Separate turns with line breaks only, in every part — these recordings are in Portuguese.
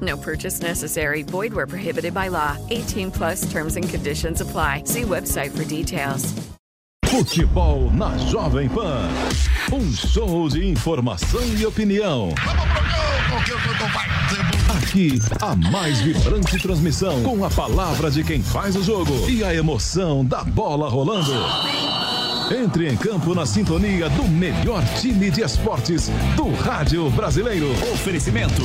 No purchase necessary. Void where prohibited by law. 18 plus terms and conditions apply. See website for details.
Futebol na Jovem Pan. Um show de informação e opinião. Aqui, a mais vibrante transmissão com a palavra de quem faz o jogo e a emoção da bola rolando. Entre em campo na sintonia do melhor time de esportes do rádio brasileiro.
Oferecimento.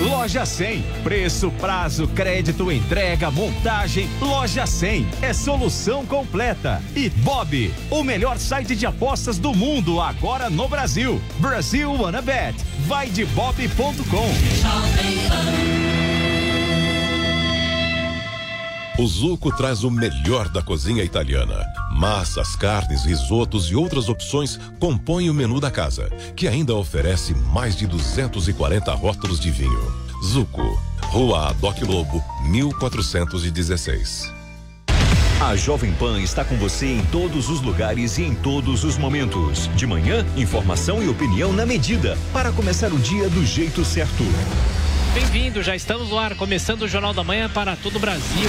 Loja 100. Preço, prazo, crédito, entrega, montagem. Loja 100 é solução completa. E Bob, o melhor site de apostas do mundo agora no Brasil. Brasil Wanna Bet. Vai de bob.com.
O Zuco traz o melhor da cozinha italiana. Massas, carnes, risotos e outras opções compõem o menu da casa, que ainda oferece mais de 240 rótulos de vinho. Zuco, Rua Adoc Lobo, 1416.
A Jovem Pan está com você em todos os lugares e em todos os momentos. De manhã, informação e opinião na medida para começar o dia do jeito certo.
Bem-vindo, já estamos no ar, começando o Jornal da Manhã para todo o Brasil.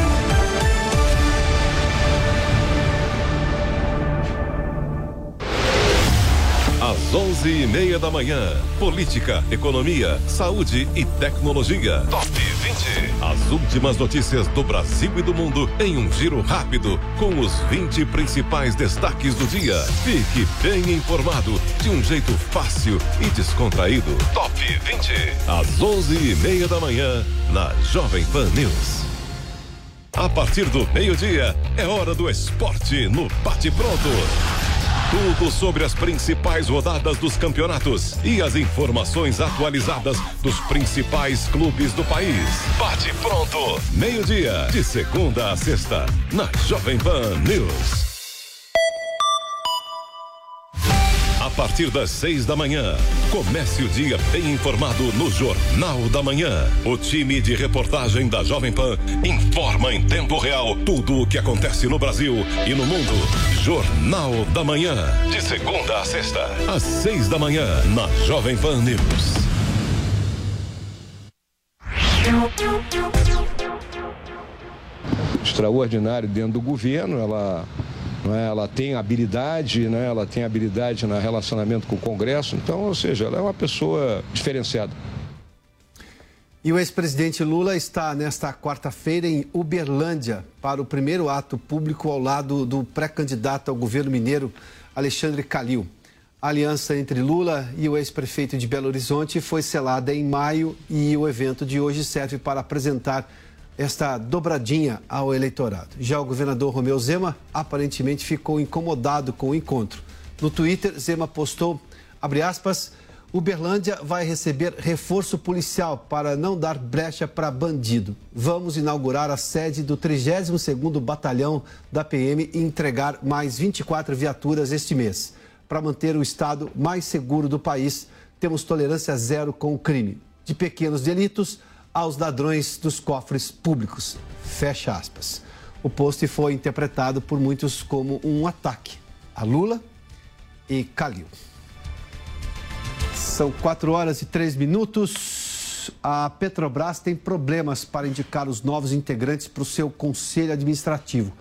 Às onze e meia da manhã, política, economia, saúde e tecnologia. Top 20. As últimas notícias do Brasil e do mundo em um giro rápido com os 20 principais destaques do dia. Fique bem informado de um jeito fácil e descontraído. Top 20. Às onze e meia da manhã, na Jovem Pan News. A partir do meio-dia, é hora do esporte no Bate Pronto. Tudo sobre as principais rodadas dos campeonatos e as informações atualizadas dos principais clubes do país. Bate pronto, meio-dia, de segunda a sexta, na Jovem Pan News. Partir das seis da manhã, comece o dia bem informado no Jornal da Manhã. O time de reportagem da Jovem Pan informa em tempo real tudo o que acontece no Brasil e no mundo. Jornal da Manhã, de segunda a sexta, às seis da manhã, na Jovem Pan News.
extraordinário dentro do governo, ela, não é, ela tem habilidade, né, ela tem habilidade no relacionamento com o Congresso, então, ou seja, ela é uma pessoa diferenciada.
E o ex-presidente Lula está nesta quarta-feira em Uberlândia para o primeiro ato público ao lado do pré-candidato ao governo mineiro, Alexandre Calil. A aliança entre Lula e o ex-prefeito de Belo Horizonte foi selada em maio e o evento de hoje serve para apresentar esta dobradinha ao eleitorado. Já o governador Romeu Zema aparentemente ficou incomodado com o encontro. No Twitter, Zema postou, abre aspas, Uberlândia vai receber reforço policial para não dar brecha para bandido. Vamos inaugurar a sede do 32º Batalhão da PM e entregar mais 24 viaturas este mês. Para manter o estado mais seguro do país, temos tolerância zero com o crime. de pequenos delitos aos ladrões dos cofres públicos. Fecha aspas. O post foi interpretado por muitos como um ataque a Lula e Calil. São 4 horas e 3 minutos. A Petrobras tem problemas para indicar os novos integrantes para o seu conselho administrativo.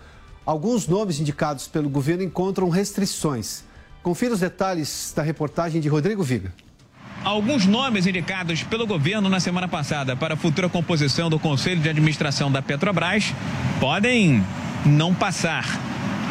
Alguns nomes indicados pelo governo encontram restrições. Confira os detalhes da reportagem de Rodrigo Viga.
Alguns nomes indicados pelo governo na semana passada para a futura composição do Conselho de Administração da Petrobras podem não passar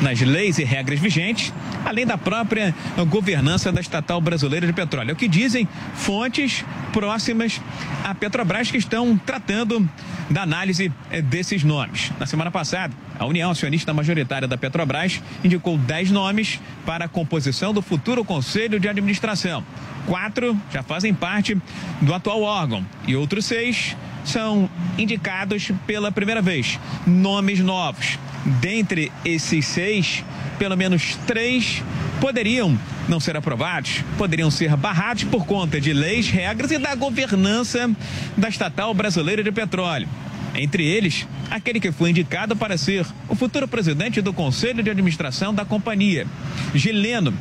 nas leis e regras vigentes, além da própria governança da estatal brasileira de petróleo. É o que dizem fontes próximas à Petrobras que estão tratando da análise eh, desses nomes. Na semana passada, a União Acionista Majoritária da Petrobras indicou 10 nomes para a composição do futuro Conselho de Administração. Quatro já fazem parte do atual órgão e outros seis são indicados pela primeira vez. Nomes novos. Dentre esses seis, pelo menos três poderiam não ser aprovados, poderiam ser barrados por conta de leis, regras e da governança da estatal brasileira de petróleo. Entre eles, aquele que foi indicado para ser o futuro presidente do Conselho de Administração da companhia, Gileno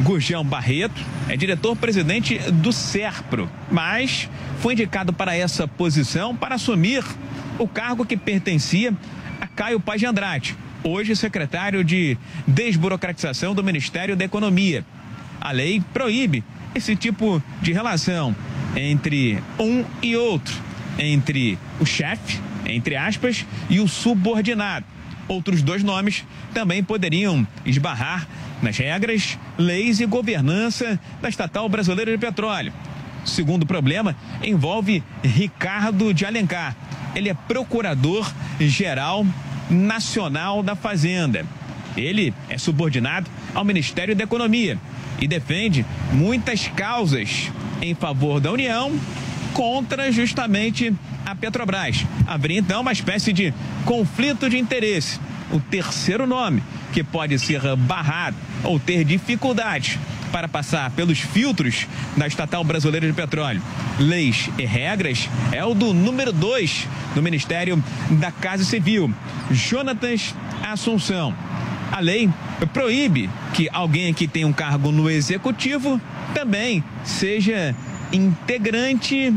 Gurgão Barreto, é diretor-presidente do SERPRO, mas foi indicado para essa posição para assumir o cargo que pertencia a Caio Paz de Andrade, hoje secretário de Desburocratização do Ministério da Economia. A lei proíbe esse tipo de relação entre um e outro, entre o chefe, entre aspas, e o subordinado. Outros dois nomes também poderiam esbarrar nas regras, leis e governança da estatal brasileira de petróleo. O segundo problema envolve Ricardo de Alencar. Ele é procurador-geral nacional da Fazenda. Ele é subordinado ao Ministério da Economia e defende muitas causas em favor da União contra justamente a Petrobras. Haveria então uma espécie de conflito de interesse. O terceiro nome que pode ser barrado ou ter dificuldade para passar pelos filtros da estatal brasileira de petróleo, leis e regras, é o do número 2 do Ministério da Casa Civil, Jonatas Assunção. A lei proíbe que alguém que tem um cargo no executivo também seja integrante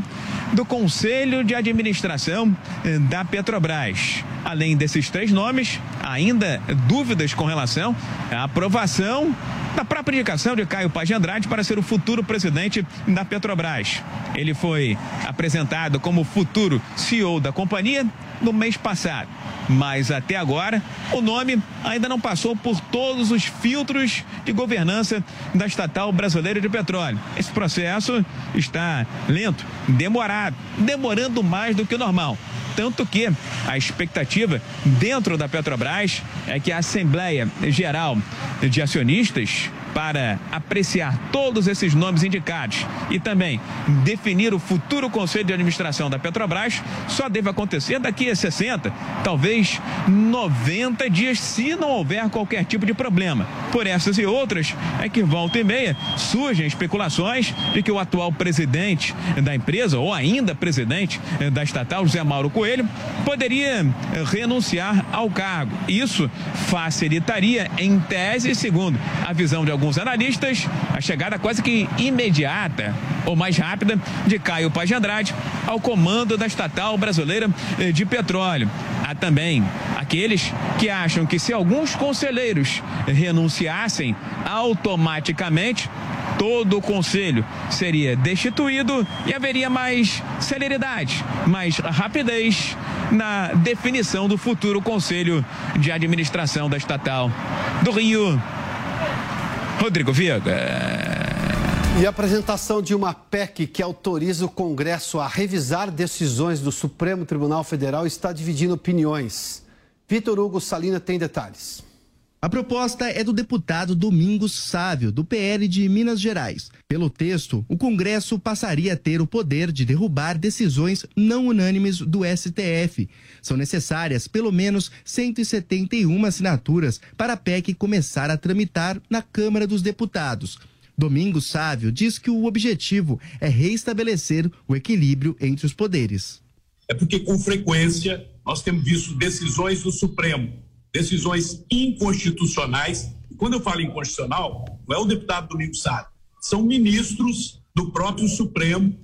do Conselho de Administração eh, da Petrobras. Além desses três nomes, ainda dúvidas com relação à aprovação da própria indicação de Caio Paz de Andrade para ser o futuro presidente da Petrobras. Ele foi apresentado como futuro CEO da companhia no mês passado. Mas até agora, o nome ainda não passou por todos os filtros de governança da estatal brasileira de petróleo. Esse processo está lento, demorado, demorando mais do que o normal. Tanto que a expectativa dentro da Petrobras é que a Assembleia Geral de Acionistas para apreciar todos esses nomes indicados e também definir o futuro conselho de administração da Petrobras só deve acontecer daqui a 60, talvez 90 dias, se não houver qualquer tipo de problema. Por essas e outras, é que volta e meia surgem especulações de que o atual presidente da empresa, ou ainda presidente da estatal, José Mauro Coelho, poderia renunciar ao cargo. Isso facilitaria, em tese, segundo a visão de alguns alguns analistas, a chegada quase que imediata ou mais rápida de Caio Paz de Andrade ao comando da estatal brasileira eh, de petróleo. Há também aqueles que acham que se alguns conselheiros renunciassem automaticamente, todo o conselho seria destituído e haveria mais celeridade, mais rapidez na definição do futuro conselho de administração da estatal do Rio. Rodrigo Viega.
E a apresentação de uma PEC que autoriza o Congresso a revisar decisões do Supremo Tribunal Federal está dividindo opiniões. Vitor Hugo Salina tem detalhes.
A proposta é do deputado Domingos Sávio, do PL de Minas Gerais. Pelo texto, o Congresso passaria a ter o poder de derrubar decisões não unânimes do STF. São necessárias pelo menos 171 assinaturas para a PEC começar a tramitar na Câmara dos Deputados. Domingos Sávio diz que o objetivo é reestabelecer o equilíbrio entre os poderes.
É porque, com frequência, nós temos visto decisões do Supremo, decisões inconstitucionais. Quando eu falo inconstitucional, não é o deputado Domingos Sávio, são ministros do próprio Supremo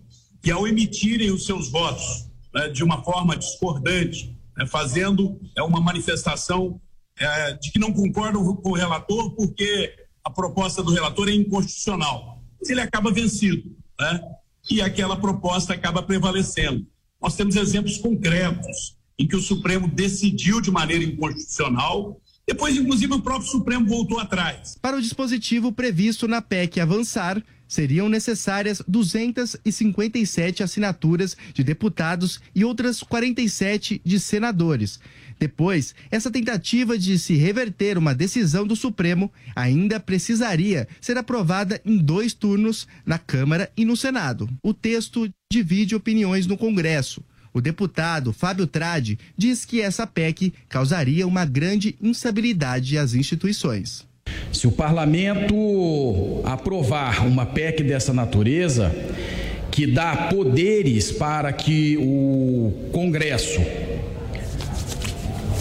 que, ao emitirem os seus votos né, de uma forma discordante, né, fazendo é, uma manifestação é, de que não concordam com o relator porque a proposta do relator é inconstitucional. Mas ele acaba vencido, né? E aquela proposta acaba prevalecendo. Nós temos exemplos concretos em que o Supremo decidiu de maneira inconstitucional depois, inclusive, o próprio Supremo voltou atrás.
Para o dispositivo previsto na PEC avançar, seriam necessárias 257 assinaturas de deputados e outras 47 de senadores. Depois, essa tentativa de se reverter uma decisão do Supremo ainda precisaria ser aprovada em dois turnos na Câmara e no Senado. O texto divide opiniões no Congresso. O deputado Fábio Tradi diz que essa PEC causaria uma grande instabilidade às instituições.
Se o parlamento aprovar uma PEC dessa natureza, que dá poderes para que o Congresso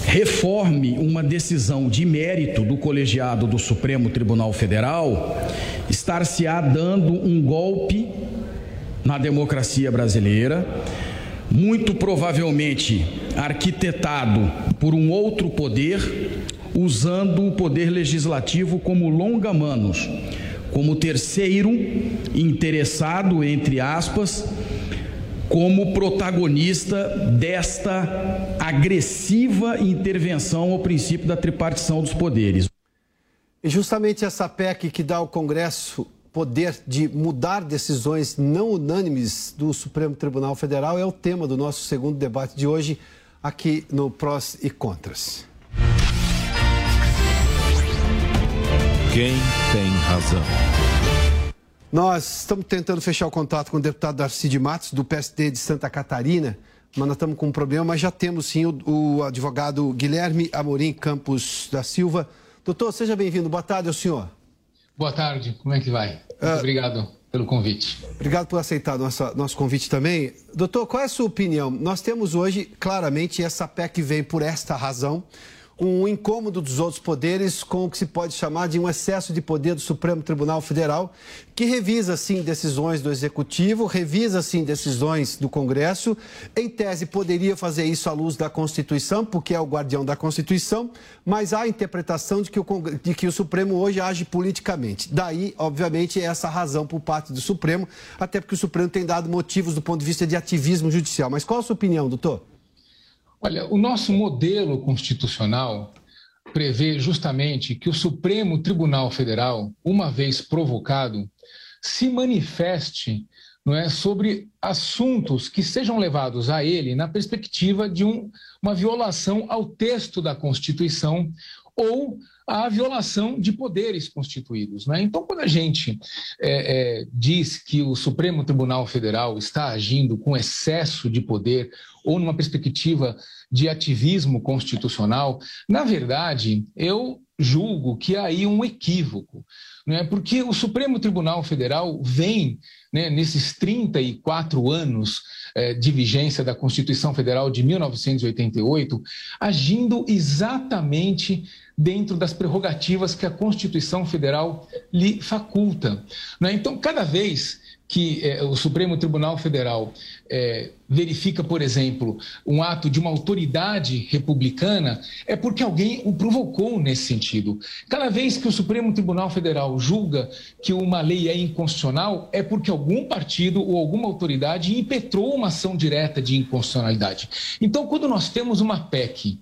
reforme uma decisão de mérito do colegiado do Supremo Tribunal Federal, estar-se-á dando um golpe na democracia brasileira, muito provavelmente arquitetado por um outro poder, usando o poder legislativo como longa-manos, como terceiro interessado, entre aspas, como protagonista desta agressiva intervenção ao princípio da tripartição dos poderes.
E justamente essa PEC que dá ao Congresso poder de mudar decisões não unânimes do Supremo Tribunal Federal é o tema do nosso segundo debate de hoje aqui no Prós e Contras.
Quem tem razão?
Nós estamos tentando fechar o contato com o deputado Darcy de Matos, do PSD de Santa Catarina, mas nós estamos com um problema, mas já temos sim o, o advogado Guilherme Amorim Campos da Silva. Doutor, seja bem-vindo. Boa tarde ao senhor.
Boa tarde, como é que vai? Muito uh, obrigado pelo convite.
Obrigado por aceitar nossa, nosso convite também. Doutor, qual é a sua opinião? Nós temos hoje, claramente, essa PEC vem por esta razão um incômodo dos outros poderes com o que se pode chamar de um excesso de poder do Supremo Tribunal Federal, que revisa, sim, decisões do Executivo, revisa, sim, decisões do Congresso. Em tese, poderia fazer isso à luz da Constituição, porque é o guardião da Constituição, mas há a interpretação de que o, de que o Supremo hoje age politicamente. Daí, obviamente, essa razão por parte do Supremo, até porque o Supremo tem dado motivos do ponto de vista de ativismo judicial. Mas qual a sua opinião, doutor?
Olha, o nosso modelo constitucional prevê justamente que o Supremo Tribunal Federal, uma vez provocado, se manifeste não é, sobre assuntos que sejam levados a ele na perspectiva de um, uma violação ao texto da Constituição ou a violação de poderes constituídos. Né? Então, quando a gente é, é, diz que o Supremo Tribunal Federal está agindo com excesso de poder ou numa perspectiva de ativismo constitucional, na verdade, eu julgo que há aí um equívoco, né? porque o Supremo Tribunal Federal vem, né, nesses 34 anos é, de vigência da Constituição Federal de 1988, agindo exatamente dentro das prerrogativas que a Constituição Federal lhe faculta. Né? Então, cada vez que é, o Supremo Tribunal Federal é, verifica, por exemplo, um ato de uma autoridade republicana, é porque alguém o provocou nesse sentido. Cada vez que o Supremo Tribunal Federal julga que uma lei é inconstitucional, é porque algum partido ou alguma autoridade impetrou uma ação direta de inconstitucionalidade. Então, quando nós temos uma PEC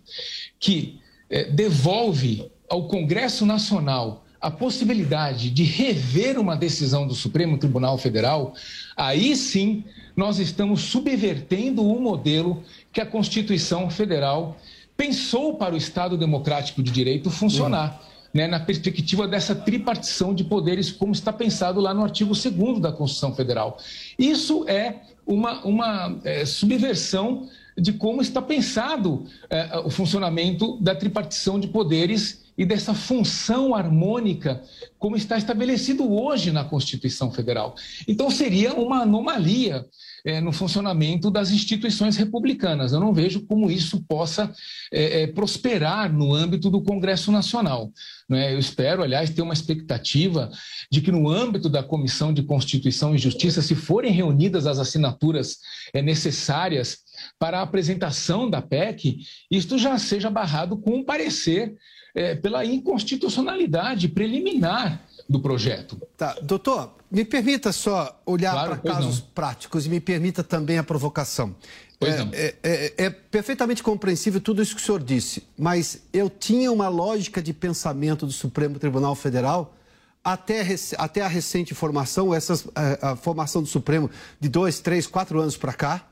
que é, devolve ao Congresso Nacional a possibilidade de rever uma decisão do Supremo Tribunal Federal, aí sim nós estamos subvertendo o modelo que a Constituição Federal pensou para o Estado Democrático de Direito funcionar. Né, na perspectiva dessa tripartição de poderes, como está pensado lá no artigo 2 da Constituição Federal. Isso é uma, uma é, subversão de como está pensado é, o funcionamento da tripartição de poderes e dessa função harmônica como está estabelecido hoje na Constituição Federal. Então, seria uma anomalia é, no funcionamento das instituições republicanas. Eu não vejo como isso possa é, é, prosperar no âmbito do Congresso Nacional. Né? Eu espero, aliás, ter uma expectativa de que, no âmbito da Comissão de Constituição e Justiça, se forem reunidas as assinaturas é, necessárias para a apresentação da PEC, isto já seja barrado com um parecer é, pela inconstitucionalidade preliminar do projeto.
Tá, doutor, me permita só olhar claro, para casos não. práticos e me permita também a provocação. É, é, é, é, perfeitamente compreensível tudo isso que o senhor disse, mas eu tinha uma lógica de pensamento do Supremo Tribunal Federal até, até a recente formação, essas, a, a formação do Supremo de dois, três, quatro anos para cá,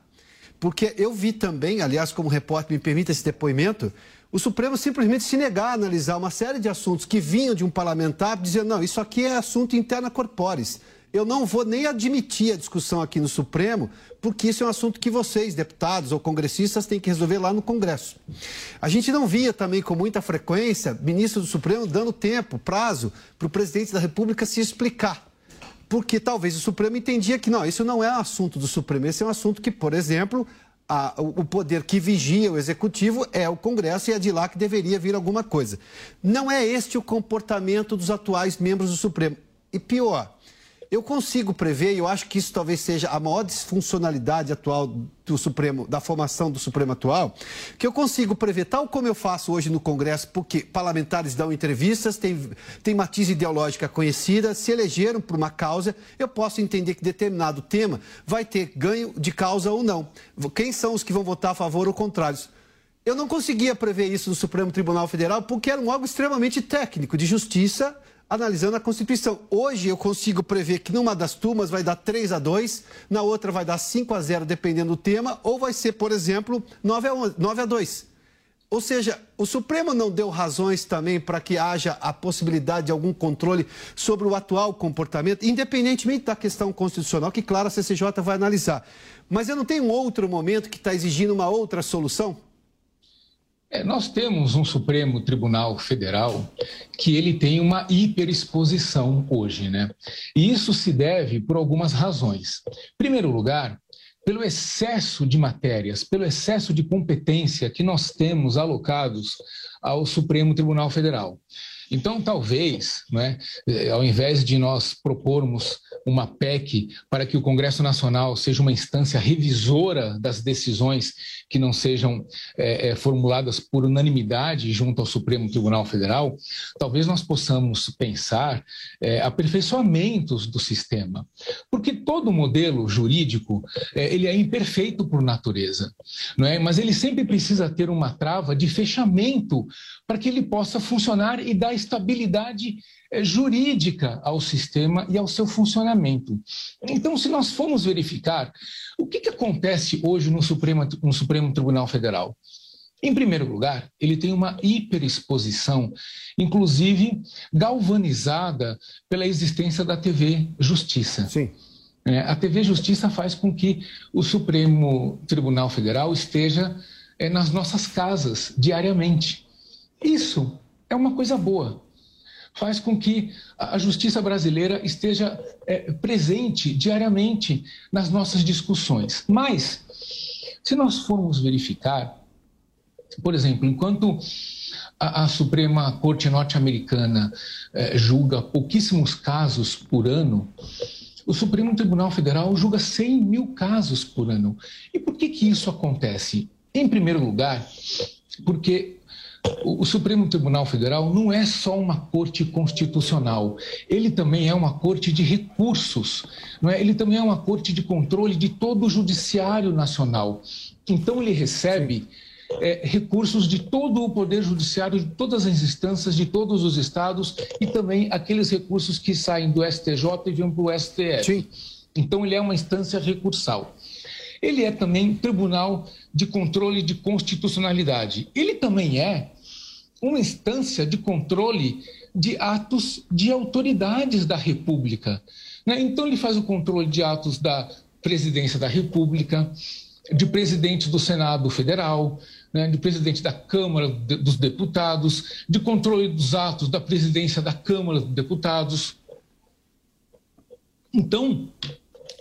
porque eu vi também, aliás, como repórter, me permita esse depoimento, o Supremo simplesmente se negar a analisar uma série de assuntos que vinham de um parlamentar, dizendo, não, isso aqui é assunto interna corporis. Eu não vou nem admitir a discussão aqui no Supremo, porque isso é um assunto que vocês, deputados ou congressistas, têm que resolver lá no Congresso. A gente não via também com muita frequência ministro do Supremo dando tempo, prazo, para o presidente da República se explicar. Porque talvez o Supremo entendia que não, isso não é um assunto do Supremo, esse é um assunto que, por exemplo, a, o poder que vigia o executivo é o Congresso e é de lá que deveria vir alguma coisa. Não é este o comportamento dos atuais membros do Supremo. E pior, eu consigo prever, e eu acho que isso talvez seja a maior disfuncionalidade atual do Supremo, da formação do Supremo atual, que eu consigo prever, tal como eu faço hoje no Congresso, porque parlamentares dão entrevistas, têm, têm matiz ideológica conhecida, se elegeram por uma causa, eu posso entender que determinado tema vai ter ganho de causa ou não. Quem são os que vão votar a favor ou contrário? Eu não conseguia prever isso no Supremo Tribunal Federal porque era um algo extremamente técnico, de justiça analisando a Constituição. Hoje eu consigo prever que numa das turmas vai dar 3 a 2, na outra vai dar 5 a 0, dependendo do tema, ou vai ser, por exemplo, 9 a, 11, 9 a 2. Ou seja, o Supremo não deu razões também para que haja a possibilidade de algum controle sobre o atual comportamento, independentemente da questão constitucional, que, claro, a CCJ vai analisar. Mas eu não tenho outro momento que está exigindo uma outra solução?
É, nós temos um Supremo Tribunal Federal que ele tem uma hiperexposição hoje, né? E isso se deve por algumas razões. Em primeiro lugar, pelo excesso de matérias, pelo excesso de competência que nós temos alocados ao Supremo Tribunal Federal. Então, talvez, né, ao invés de nós propormos uma PEC para que o Congresso Nacional seja uma instância revisora das decisões que não sejam é, formuladas por unanimidade junto ao Supremo Tribunal Federal, talvez nós possamos pensar é, aperfeiçoamentos do sistema, porque todo modelo jurídico é, ele é imperfeito por natureza, não é? Mas ele sempre precisa ter uma trava de fechamento para que ele possa funcionar e dar estabilidade é, jurídica ao sistema e ao seu funcionamento. Então, se nós formos verificar o que, que acontece hoje no Supremo, no Supremo Tribunal Federal, em primeiro lugar, ele tem uma hiperexposição, inclusive galvanizada pela existência da TV Justiça.
Sim.
É, a TV Justiça faz com que o Supremo Tribunal Federal esteja é, nas nossas casas diariamente. Isso é uma coisa boa. Faz com que a justiça brasileira esteja é, presente diariamente nas nossas discussões. Mas, se nós formos verificar, por exemplo, enquanto a, a Suprema Corte Norte-Americana é, julga pouquíssimos casos por ano, o Supremo Tribunal Federal julga 100 mil casos por ano. E por que, que isso acontece? Em primeiro lugar, porque o Supremo Tribunal Federal não é só uma corte constitucional, ele também é uma corte de recursos, não é? ele também é uma corte de controle de todo o judiciário nacional. Então, ele recebe é, recursos de todo o Poder Judiciário, de todas as instâncias, de todos os estados e também aqueles recursos que saem do STJ e vão para o STF. Sim. Então, ele é uma instância recursal. Ele é também Tribunal de Controle de Constitucionalidade. Ele também é uma instância de controle de atos de autoridades da República. Né? Então, ele faz o controle de atos da presidência da República, de presidente do Senado Federal, né, de presidente da Câmara dos Deputados, de controle dos atos da presidência da Câmara dos Deputados. Então,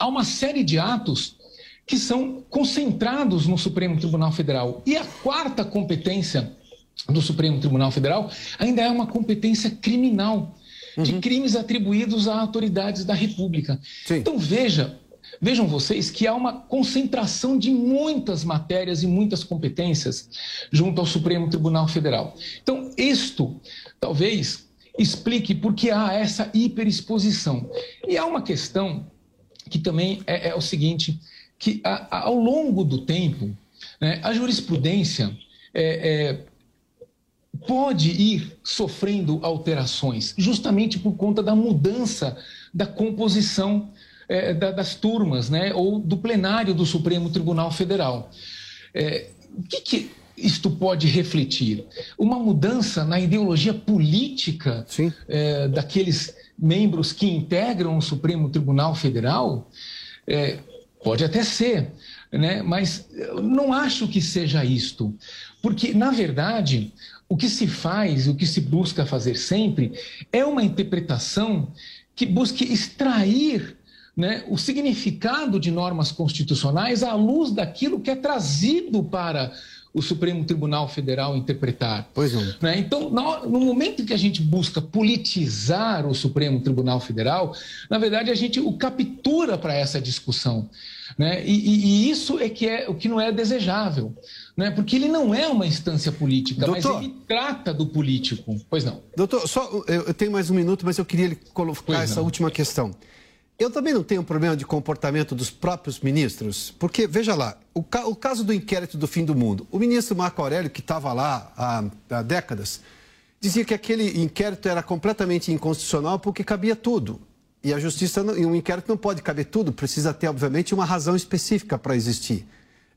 há uma série de atos que são concentrados no Supremo Tribunal Federal. E a quarta competência do Supremo Tribunal Federal ainda é uma competência criminal, de uhum. crimes atribuídos a autoridades da República. Sim. Então, veja, Vejam vocês que há uma concentração de muitas matérias e muitas competências junto ao Supremo Tribunal Federal. Então, isto talvez explique por que há essa hiperexposição. E há uma questão que também é, é o seguinte, que a, a, ao longo do tempo, né, a jurisprudência é, é, pode ir sofrendo alterações, justamente por conta da mudança da composição é, das turmas, né, ou do plenário do Supremo Tribunal Federal. É, o que, que isto pode refletir? Uma mudança na ideologia política é, daqueles membros que integram o Supremo Tribunal Federal? É, pode até ser, né? mas não acho que seja isto, porque, na verdade, o que se faz, o que se busca fazer sempre, é uma interpretação que busque extrair né, o significado de normas constitucionais à luz daquilo que é trazido para o Supremo Tribunal Federal interpretar.
Pois não.
Né? Então, no, momento em que a gente busca politizar o Supremo Tribunal Federal, na verdade a gente o captura para essa discussão. Né? E, e, e, isso é que é o que não é desejável. Né? Porque ele não é uma instância política, Doutor, mas ele trata do político. Pois não.
Doutor, só eu tenho mais um minuto, mas eu queria colocar essa última questão. Eu também não tenho problema de comportamento dos próprios ministros, porque, veja lá, o, ca o caso do inquérito do fim do mundo. O ministro Marco Aurélio, que estava lá há, há décadas, dizia que aquele inquérito era completamente inconstitucional porque cabia tudo. E a justiça, e um inquérito não pode caber tudo, precisa ter, obviamente, uma razão específica para existir.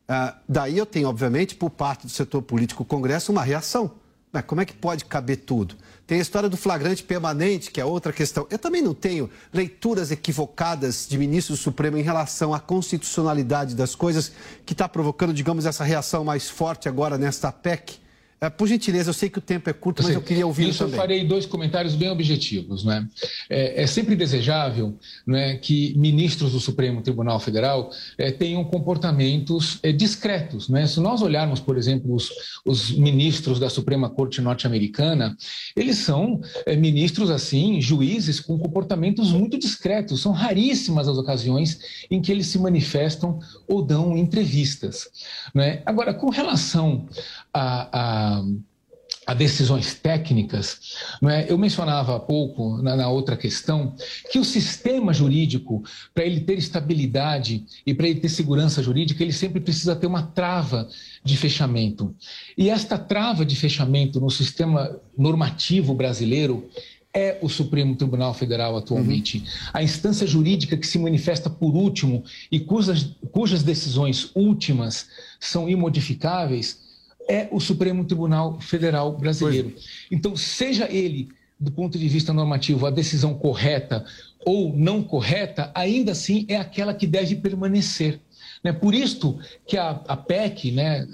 Uh, daí eu tenho, obviamente, por parte do setor político, Congresso, uma reação. Mas como é que pode caber tudo? Tem a história do flagrante permanente, que é outra questão. Eu também não tenho leituras equivocadas de ministro do Supremo em relação à constitucionalidade das coisas que está provocando, digamos, essa reação mais forte agora nesta PEC. É, por gentileza, eu sei que o tempo é curto, mas eu queria ouvir
isso
também.
eu farei dois comentários bem objetivos. Né? É, é sempre desejável né, que ministros do Supremo Tribunal Federal é, tenham comportamentos é, discretos. Né? Se nós olharmos, por exemplo, os, os ministros da Suprema Corte norte-americana, eles são é, ministros, assim, juízes com comportamentos muito discretos. São raríssimas as ocasiões em que eles se manifestam ou dão entrevistas. Né? Agora, com relação a, a a, decisões técnicas, é? eu mencionava há pouco, na, na outra questão, que o sistema jurídico, para ele ter estabilidade e para ele ter segurança jurídica, ele sempre precisa ter uma trava de fechamento. E esta trava de fechamento no sistema normativo brasileiro é o Supremo Tribunal Federal atualmente. Uhum. A instância jurídica que se manifesta por último e cujas, cujas decisões últimas são imodificáveis é o Supremo Tribunal Federal Brasileiro. Então, seja ele, do ponto de vista normativo, a decisão correta ou não correta, ainda assim é aquela que deve permanecer. Né? Por isto que a, a PEC, né,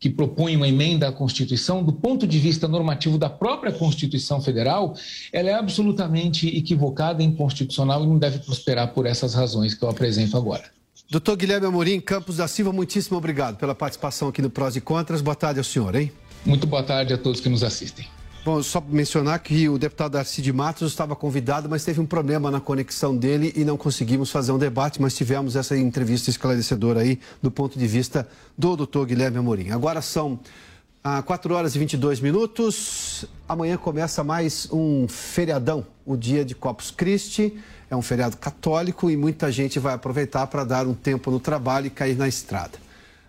que propõe uma emenda à Constituição, do ponto de vista normativo da própria Constituição Federal, ela é absolutamente equivocada, inconstitucional e não deve prosperar por essas razões que eu apresento agora.
Doutor Guilherme Amorim, Campos da Silva, muitíssimo obrigado pela participação aqui no Prós e Contras. Boa tarde ao senhor, hein?
Muito boa tarde a todos que nos assistem.
Bom, só mencionar que o deputado Arcide Matos estava convidado, mas teve um problema na conexão dele e não conseguimos fazer um debate, mas tivemos essa entrevista esclarecedora aí do ponto de vista do doutor Guilherme Amorim. Agora são ah, 4 horas e 22 minutos. Amanhã começa mais um feriadão, o dia de Corpus Christi é um feriado católico e muita gente vai aproveitar para dar um tempo no trabalho e cair na estrada.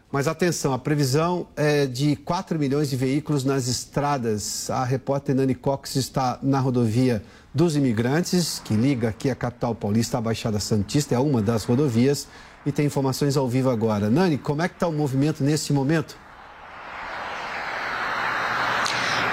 Mas atenção, a previsão é de 4 milhões de veículos nas estradas. A repórter Nani Cox está na rodovia dos imigrantes, que liga aqui a capital paulista à Baixada Santista, é uma das rodovias, e tem informações ao vivo agora. Nani, como é que está o movimento nesse momento?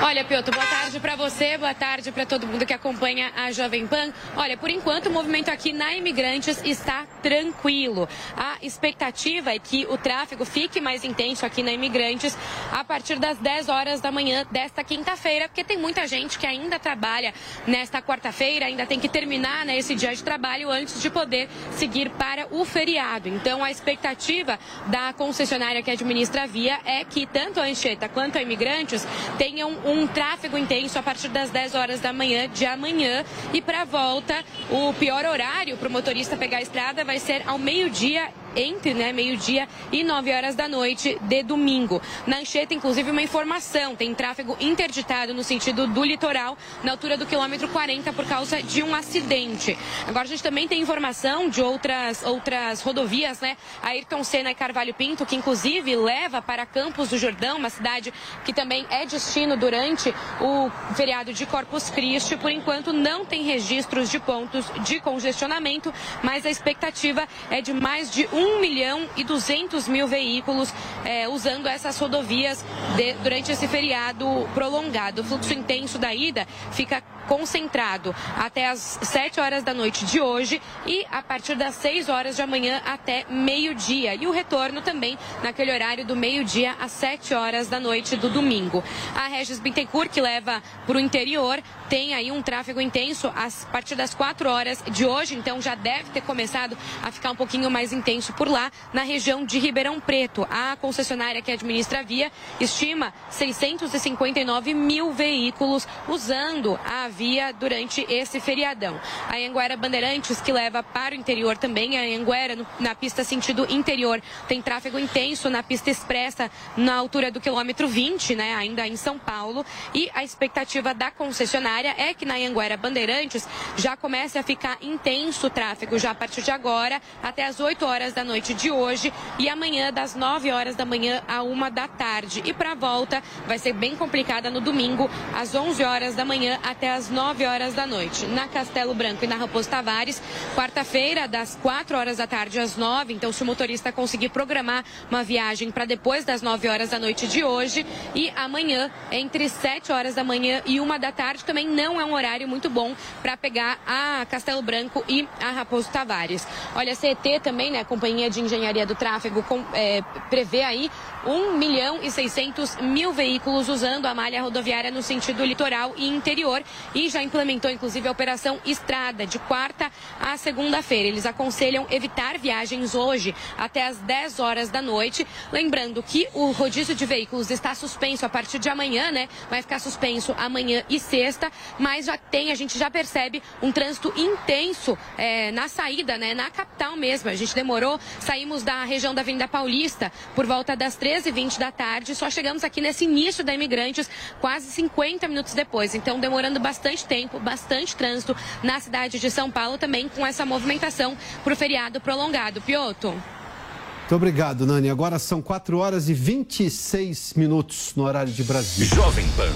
Olha, Piotr, boa tarde para você, boa tarde para todo mundo que acompanha a Jovem Pan. Olha, por enquanto o movimento aqui na Imigrantes está tranquilo. A expectativa é que o tráfego fique mais intenso aqui na Imigrantes a partir das 10 horas da manhã desta quinta-feira, porque tem muita gente que ainda trabalha nesta quarta-feira, ainda tem que terminar né, esse dia de trabalho antes de poder seguir para o feriado. Então, a expectativa da concessionária que administra a via é que tanto a Anchieta quanto a Imigrantes tenham um tráfego intenso a partir das 10 horas da manhã de amanhã. E para volta, o pior horário para o motorista pegar a estrada vai ser ao meio-dia entre né, meio-dia e 9 horas da noite de domingo. Na Anchieta, inclusive, uma informação: tem tráfego interditado no sentido do litoral, na altura do quilômetro 40, por causa de um acidente. Agora, a gente também tem informação de outras, outras rodovias, né? Ayrton Senna e Carvalho Pinto, que inclusive leva para Campos do Jordão, uma cidade que também é destino durante o feriado de Corpus Christi. Por enquanto, não tem registros de pontos de congestionamento, mas a expectativa é de mais de 1 milhão e 200 mil veículos é, usando essas rodovias de, durante esse feriado prolongado. O fluxo intenso da ida fica concentrado até as 7 horas da noite de hoje e a partir das 6 horas de amanhã até meio-dia. E o retorno também naquele horário do meio-dia às 7 horas da noite do domingo. A Regis Bittencourt, que leva para o interior, tem aí um tráfego intenso a partir das 4 horas de hoje, então já deve ter começado a ficar um pouquinho mais intenso por lá, na região de Ribeirão Preto. A concessionária que administra a via estima 659 mil veículos usando a via durante esse feriadão. A Anguera Bandeirantes, que leva para o interior também, a Anguera na pista sentido interior, tem tráfego intenso na pista expressa na altura do quilômetro 20, né, ainda em São Paulo. E a expectativa da concessionária é que na Anguera Bandeirantes já comece a ficar intenso o tráfego já a partir de agora até as 8 horas da noite de hoje e amanhã das 9 horas da manhã a 1 da tarde. E para a volta vai ser bem complicada no domingo, às 11 horas da manhã até as 9 horas da noite. Na Castelo Branco e na Raposo Tavares, quarta-feira, das 4 horas da tarde às 9. Então, se o motorista conseguir programar uma viagem para depois das 9 horas da noite de hoje. E amanhã, entre 7 horas da manhã e 1 da tarde, também não é um horário muito bom para pegar a Castelo Branco e a Raposo Tavares. Olha, a CET também, né, Companhia de Engenharia do Tráfego, com, é, prevê aí 1 milhão e 600 mil veículos usando a malha rodoviária no sentido litoral e interior e já implementou inclusive a operação Estrada de quarta a segunda-feira. Eles aconselham evitar viagens hoje até as 10 horas da noite, lembrando que o rodízio de veículos está suspenso a partir de amanhã, né? Vai ficar suspenso amanhã e sexta, mas já tem, a gente já percebe um trânsito intenso é, na saída, né? Na capital mesmo. A gente demorou, saímos da região da Avenida Paulista por volta das 13h20 da tarde, só chegamos aqui nesse início da Imigrantes quase 50 minutos depois. Então, demorando bastante tempo, bastante trânsito na cidade de São Paulo também com essa movimentação para o feriado prolongado. Pioto.
Muito obrigado, Nani. Agora são 4 horas e 26 minutos no horário de Brasília.
Jovem Pan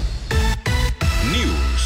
News.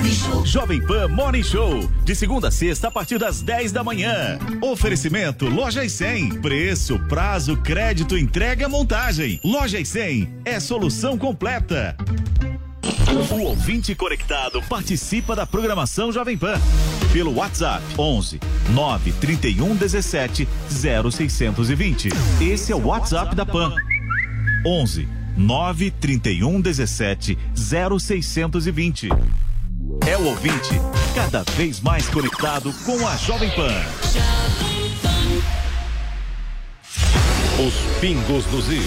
Morning Show.
Jovem Pan Morning Show. De segunda a sexta, a partir das 10 da manhã. Oferecimento Loja e 100. Preço, prazo, crédito, entrega, montagem. Loja e 100 é solução completa. O ouvinte conectado participa da programação Jovem Pan. Pelo WhatsApp 11 931 17 0620. Esse é o WhatsApp da Pan. 11 931 17 0620. O ouvinte cada vez mais conectado com a Jovem Pan.
Os pingos nos is.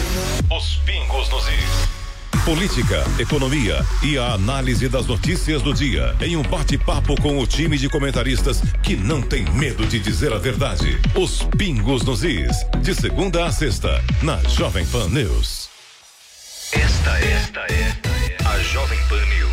Os pingos nos is. Política, economia e a análise das notícias do dia em um bate-papo com o time de comentaristas que não tem medo de dizer a verdade. Os pingos nos is. De segunda a sexta, na Jovem Pan News.
Esta é, esta é a Jovem Pan News.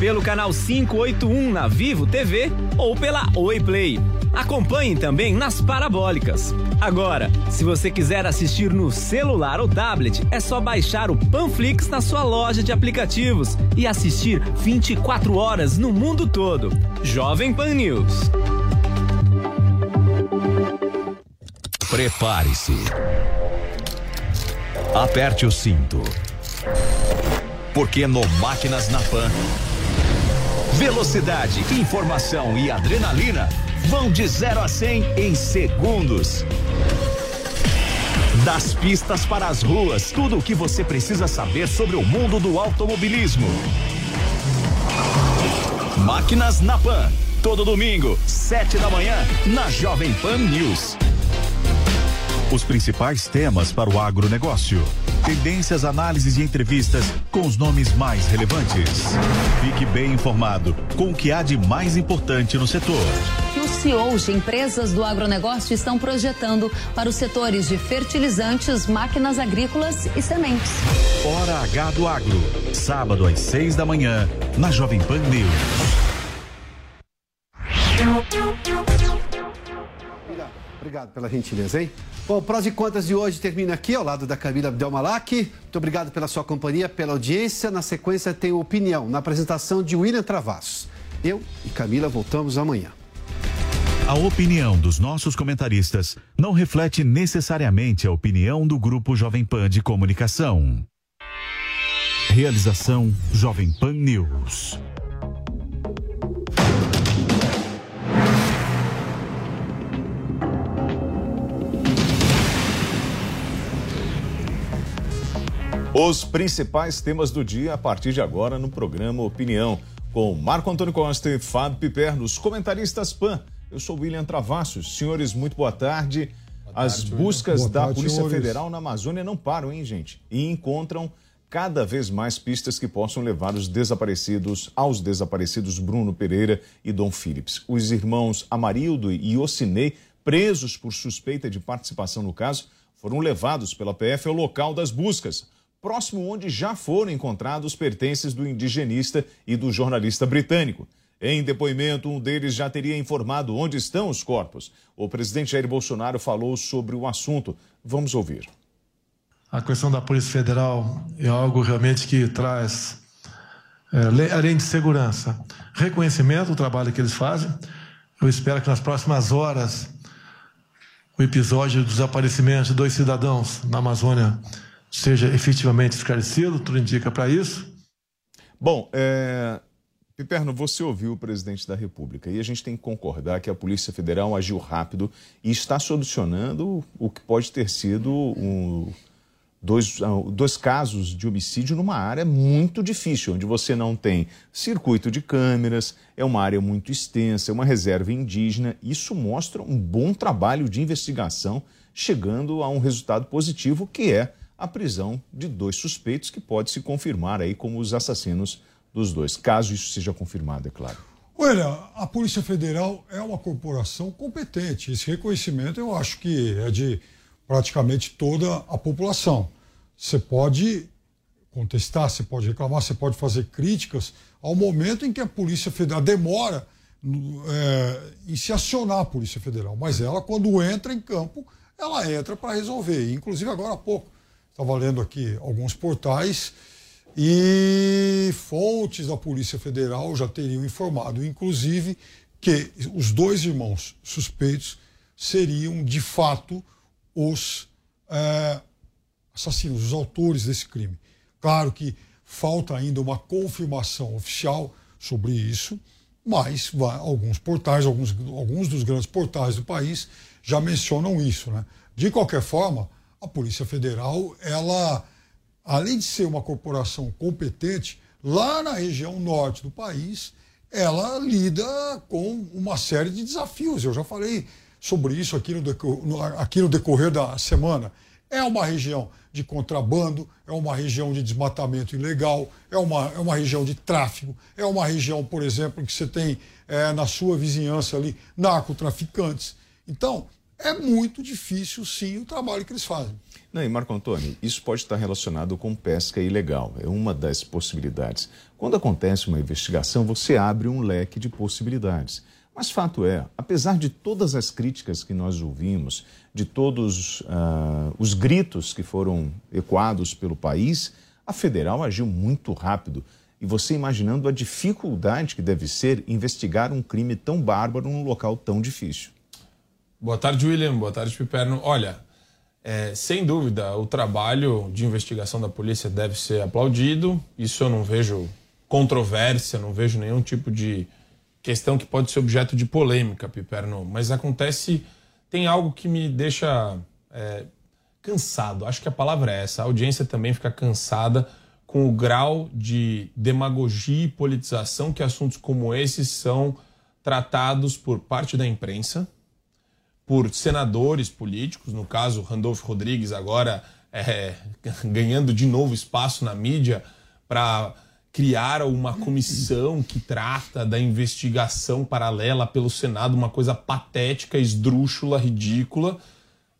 Pelo canal 581 na Vivo TV ou pela Oi Play. Acompanhe também nas parabólicas. Agora, se você quiser assistir no celular ou tablet, é só baixar o Panflix na sua loja de aplicativos e assistir 24 horas no mundo todo. Jovem Pan News.
Prepare-se. Aperte o cinto. Porque no Máquinas na Pan, velocidade, informação e adrenalina vão de 0 a 100 em segundos. Das pistas para as ruas, tudo o que você precisa saber sobre o mundo do automobilismo. Máquinas na Pan, todo domingo, 7 da manhã, na Jovem Pan News.
Os principais temas para o agronegócio. Tendências, análises e entrevistas com os nomes mais relevantes. Fique bem informado com o que há de mais importante no setor.
Que os CEOs de empresas do agronegócio estão projetando para os setores de fertilizantes, máquinas agrícolas e sementes.
Hora H do Agro. Sábado às seis da manhã, na Jovem Pan News.
Obrigado pela gentileza, hein? Bom, Prós e Contas de hoje termina aqui, ao lado da Camila Abdelmalak. Muito obrigado pela sua companhia, pela audiência. Na sequência tem opinião, na apresentação de William Travassos. Eu e Camila voltamos amanhã.
A opinião dos nossos comentaristas não reflete necessariamente a opinião do Grupo Jovem Pan de Comunicação. Realização Jovem Pan News.
Os principais temas do dia a partir de agora no programa Opinião, com Marco Antônio Costa e Fábio Piper, os comentaristas PAN. Eu sou William Travassos. Senhores, muito boa tarde. Boa tarde As buscas da tarde, Polícia senhores. Federal na Amazônia não param, hein, gente? E encontram cada vez mais pistas que possam levar os desaparecidos aos desaparecidos Bruno Pereira e Dom Phillips. Os irmãos Amarildo e Ocinei, presos por suspeita de participação no caso, foram levados pela PF ao local das buscas próximo onde já foram encontrados pertences do indigenista e do jornalista britânico. Em depoimento, um deles já teria informado onde estão os corpos. O presidente Jair Bolsonaro falou sobre o assunto. Vamos ouvir.
A questão da Polícia Federal é algo realmente que traz, é, além de segurança, reconhecimento do trabalho que eles fazem. Eu espero que nas próximas horas o episódio do desaparecimento de dois cidadãos na Amazônia seja efetivamente esclarecido, tudo indica para isso.
Bom, é... Piperno, você ouviu o presidente da República e a gente tem que concordar que a Polícia Federal agiu rápido e está solucionando o que pode ter sido um, dois, dois casos de homicídio numa área muito difícil, onde você não tem circuito de câmeras, é uma área muito extensa, é uma reserva indígena. Isso mostra um bom trabalho de investigação, chegando a um resultado positivo, que é a prisão de dois suspeitos que pode se confirmar aí como os assassinos dos dois, caso isso seja confirmado, é claro.
Olha, a Polícia Federal é uma corporação competente. Esse reconhecimento eu acho que é de praticamente toda a população. Você pode contestar, você pode reclamar, você pode fazer críticas ao momento em que a Polícia Federal demora é, em se acionar a Polícia Federal. Mas ela, quando entra em campo, ela entra para resolver. Inclusive, agora há pouco, Estava lendo aqui alguns portais e fontes da Polícia Federal já teriam informado, inclusive, que os dois irmãos suspeitos seriam de fato os é, assassinos, os autores desse crime. Claro que falta ainda uma confirmação oficial sobre isso, mas alguns portais, alguns, alguns dos grandes portais do país já mencionam isso. Né? De qualquer forma, a Polícia Federal, ela, além de ser uma corporação competente, lá na região norte do país, ela lida com uma série de desafios. Eu já falei sobre isso aqui no, aqui no decorrer da semana. É uma região de contrabando, é uma região de desmatamento ilegal, é uma, é uma região de tráfico, é uma região, por exemplo, que você tem é, na sua vizinhança ali narcotraficantes. Então, é muito difícil, sim, o trabalho que eles fazem.
Não, e Marco Antônio, isso pode estar relacionado com pesca ilegal. É uma das possibilidades. Quando acontece uma investigação, você abre um leque de possibilidades. Mas fato é, apesar de todas as críticas que nós ouvimos, de todos uh, os gritos que foram ecoados pelo país, a federal agiu muito rápido. E você imaginando a dificuldade que deve ser investigar um crime tão bárbaro num local tão difícil.
Boa tarde, William. Boa tarde, Piperno. Olha, é, sem dúvida, o trabalho de investigação da polícia deve ser aplaudido. Isso eu não vejo controvérsia, não vejo nenhum tipo de questão que pode ser objeto de polêmica, Piperno. Mas acontece, tem algo que me deixa é, cansado. Acho que a palavra é essa. A audiência também fica cansada com o grau de demagogia e politização que assuntos como esses são tratados por parte da imprensa por senadores políticos, no caso Randolfo Rodrigues agora é, ganhando de novo espaço na mídia para criar uma comissão que trata da investigação paralela pelo Senado, uma coisa patética, esdrúxula, ridícula.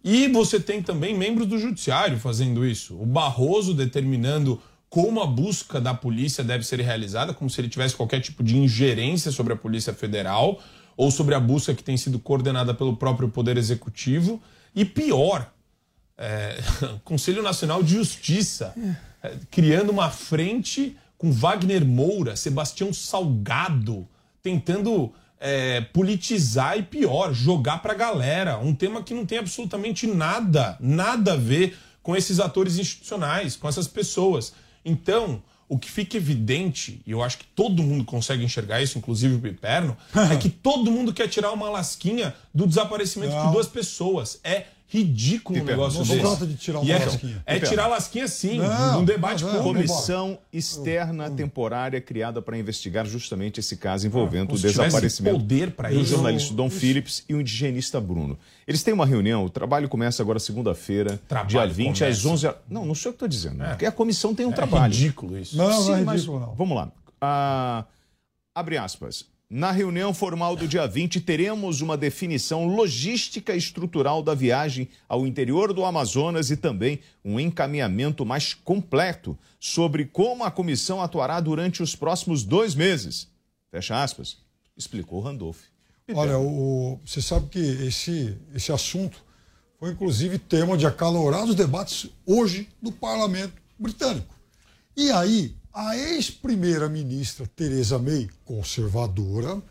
E você tem também membros do judiciário fazendo isso. O Barroso determinando como a busca da polícia deve ser realizada, como se ele tivesse qualquer tipo de ingerência sobre a Polícia Federal ou sobre a busca que tem sido coordenada pelo próprio Poder Executivo. E pior, é, Conselho Nacional de Justiça, é, criando uma frente com Wagner Moura, Sebastião Salgado, tentando é, politizar e pior, jogar para a galera. Um tema que não tem absolutamente nada, nada a ver com esses atores institucionais, com essas pessoas. Então, o que fica evidente, e eu acho que todo mundo consegue enxergar isso, inclusive o Piperno, é que todo mundo quer tirar uma lasquinha do desaparecimento não. de duas pessoas. É ridículo um negócio
desse. Não de tirar uma
é,
lasquinha.
É tirar lasquinha sim, não, num debate
não,
público.
Comissão externa hum. temporária criada para investigar justamente esse caso envolvendo ah, o desaparecimento
poder
do isso. jornalista Dom isso. Phillips e o indigenista Bruno. Eles têm uma reunião, o trabalho começa agora segunda-feira, dia 20 começa. às 11 Não, não sei o que estou dizendo, é. porque a comissão tem um
é
trabalho.
É ridículo isso.
Não, sim, não é ridículo, não.
Vamos lá. Ah, abre aspas. Na reunião formal do dia 20, teremos uma definição logística estrutural da viagem ao interior do Amazonas e também um encaminhamento mais completo sobre como a comissão atuará durante os próximos dois meses. Fecha aspas. Explicou Randolph.
Olha, o, você sabe que esse, esse assunto foi inclusive tema de acalorados debates hoje no parlamento britânico. E aí, a ex-primeira-ministra Theresa May, conservadora,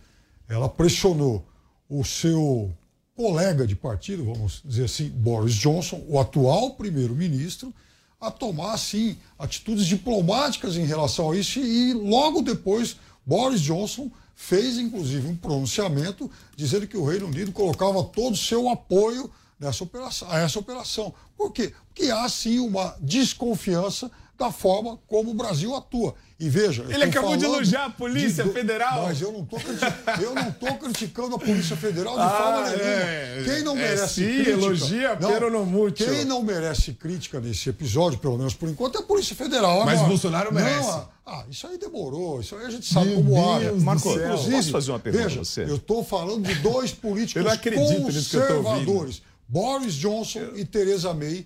ela pressionou o seu colega de partido, vamos dizer assim, Boris Johnson, o atual primeiro-ministro, a tomar, assim, atitudes diplomáticas em relação a isso e logo depois Boris Johnson fez, inclusive, um pronunciamento dizendo que o Reino Unido colocava todo o seu apoio nessa operação, a essa operação. Por quê? Porque há, sim, uma desconfiança da forma como o Brasil atua. E veja.
Ele acabou de elogiar a Polícia
de,
Federal.
Mas eu não estou criticando a Polícia Federal de ah, forma nenhuma. É, quem não merece é, sim, crítica.
elogia não, muito.
Quem não merece crítica nesse episódio, pelo menos por enquanto, é a Polícia Federal.
Mas Agora, Bolsonaro merece.
Não, ah, isso aí demorou. Isso aí a gente sabe Meu como age.
Marco, posso fazer uma pergunta
veja,
você?
Eu estou falando de dois políticos conservadores. Boris Johnson eu... e Theresa May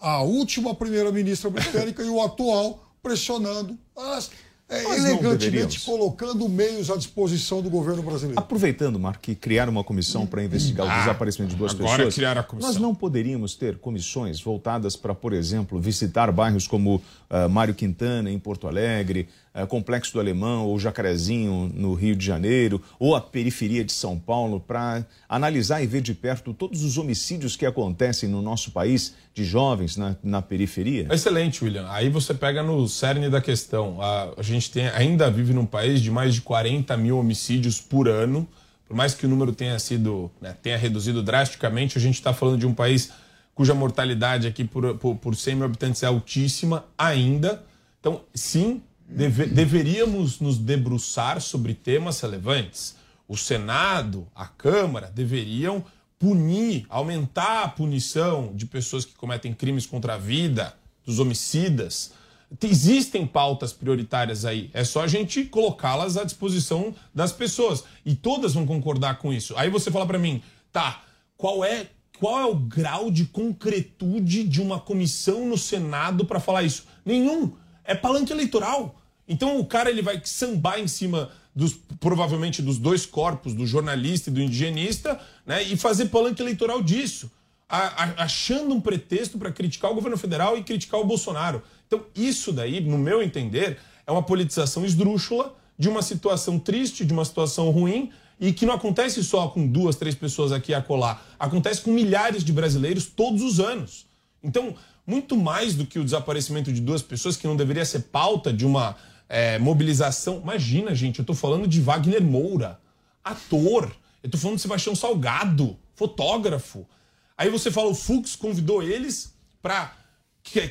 a última primeira-ministra britânica e o atual pressionando, mas, é, elegantemente colocando meios à disposição do governo brasileiro.
Aproveitando, Marco, que criaram uma comissão para investigar ah, o desaparecimento de duas
agora
pessoas.
Criar a comissão.
Nós não poderíamos ter comissões voltadas para, por exemplo, visitar bairros como uh, Mário Quintana, em Porto Alegre, uh, Complexo do Alemão ou Jacarezinho, no Rio de Janeiro, ou a periferia de São Paulo, para analisar e ver de perto todos os homicídios que acontecem no nosso país de jovens na, na periferia?
Excelente, William. Aí você pega no cerne da questão. A, a gente tem, ainda vive num país de mais de 40 mil homicídios por ano. Por mais que o número tenha sido, né, tenha reduzido drasticamente, a gente está falando de um país cuja mortalidade aqui por, por, por 100 mil habitantes é altíssima ainda. Então, sim, deve, deveríamos nos debruçar sobre temas relevantes. O Senado, a Câmara deveriam punir, aumentar a punição de pessoas que cometem crimes contra a vida, dos homicidas. Existem pautas prioritárias aí. É só a gente colocá-las à disposição das pessoas. E todas vão concordar com isso. Aí você fala para mim, tá, qual é qual é o grau de concretude de uma comissão no Senado para falar isso? Nenhum. É palanque eleitoral. Então o cara ele vai sambar em cima dos provavelmente dos dois corpos, do jornalista e do indigenista, né, e fazer palanque eleitoral disso, a, a, achando um pretexto para criticar o governo federal e criticar o Bolsonaro. Então isso daí, no meu entender, é uma politização esdrúxula de uma situação triste, de uma situação ruim, e que não acontece só com duas, três pessoas aqui a colar, acontece com milhares de brasileiros todos os anos. Então, muito mais do que o desaparecimento de duas pessoas, que não deveria ser pauta de uma é, mobilização. Imagina, gente, eu estou falando de Wagner Moura, ator. Eu estou falando de Sebastião Salgado, fotógrafo. Aí você fala, o Fux convidou eles para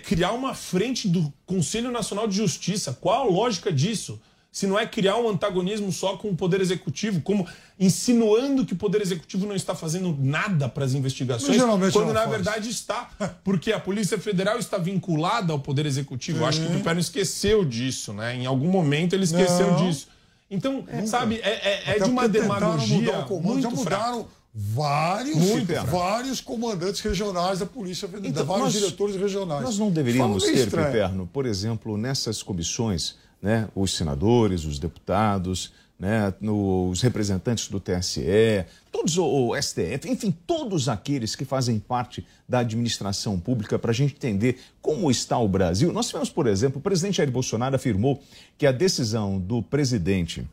criar uma frente do Conselho Nacional de Justiça. Qual a lógica disso? Se não é criar um antagonismo só com o Poder Executivo, como insinuando que o Poder Executivo não está fazendo nada para as investigações, quando na faz. verdade está, porque a Polícia Federal está vinculada ao Poder Executivo. Acho que o Piperno esqueceu disso, né? Em algum momento ele esqueceu não. disso. Então, é, sabe, é, é, é de uma demagogia comando, muito já mudaram
vários, muito, vários comandantes regionais da Polícia Federal, então, vários nós, diretores regionais.
Nós não deveríamos ter, Piperno, por exemplo, nessas comissões né, os senadores, os deputados, né, os representantes do TSE, todos o, STF, enfim, todos aqueles que fazem parte da administração pública para a gente entender como está o Brasil. Nós tivemos, por exemplo, o presidente Jair Bolsonaro afirmou que a decisão do presidente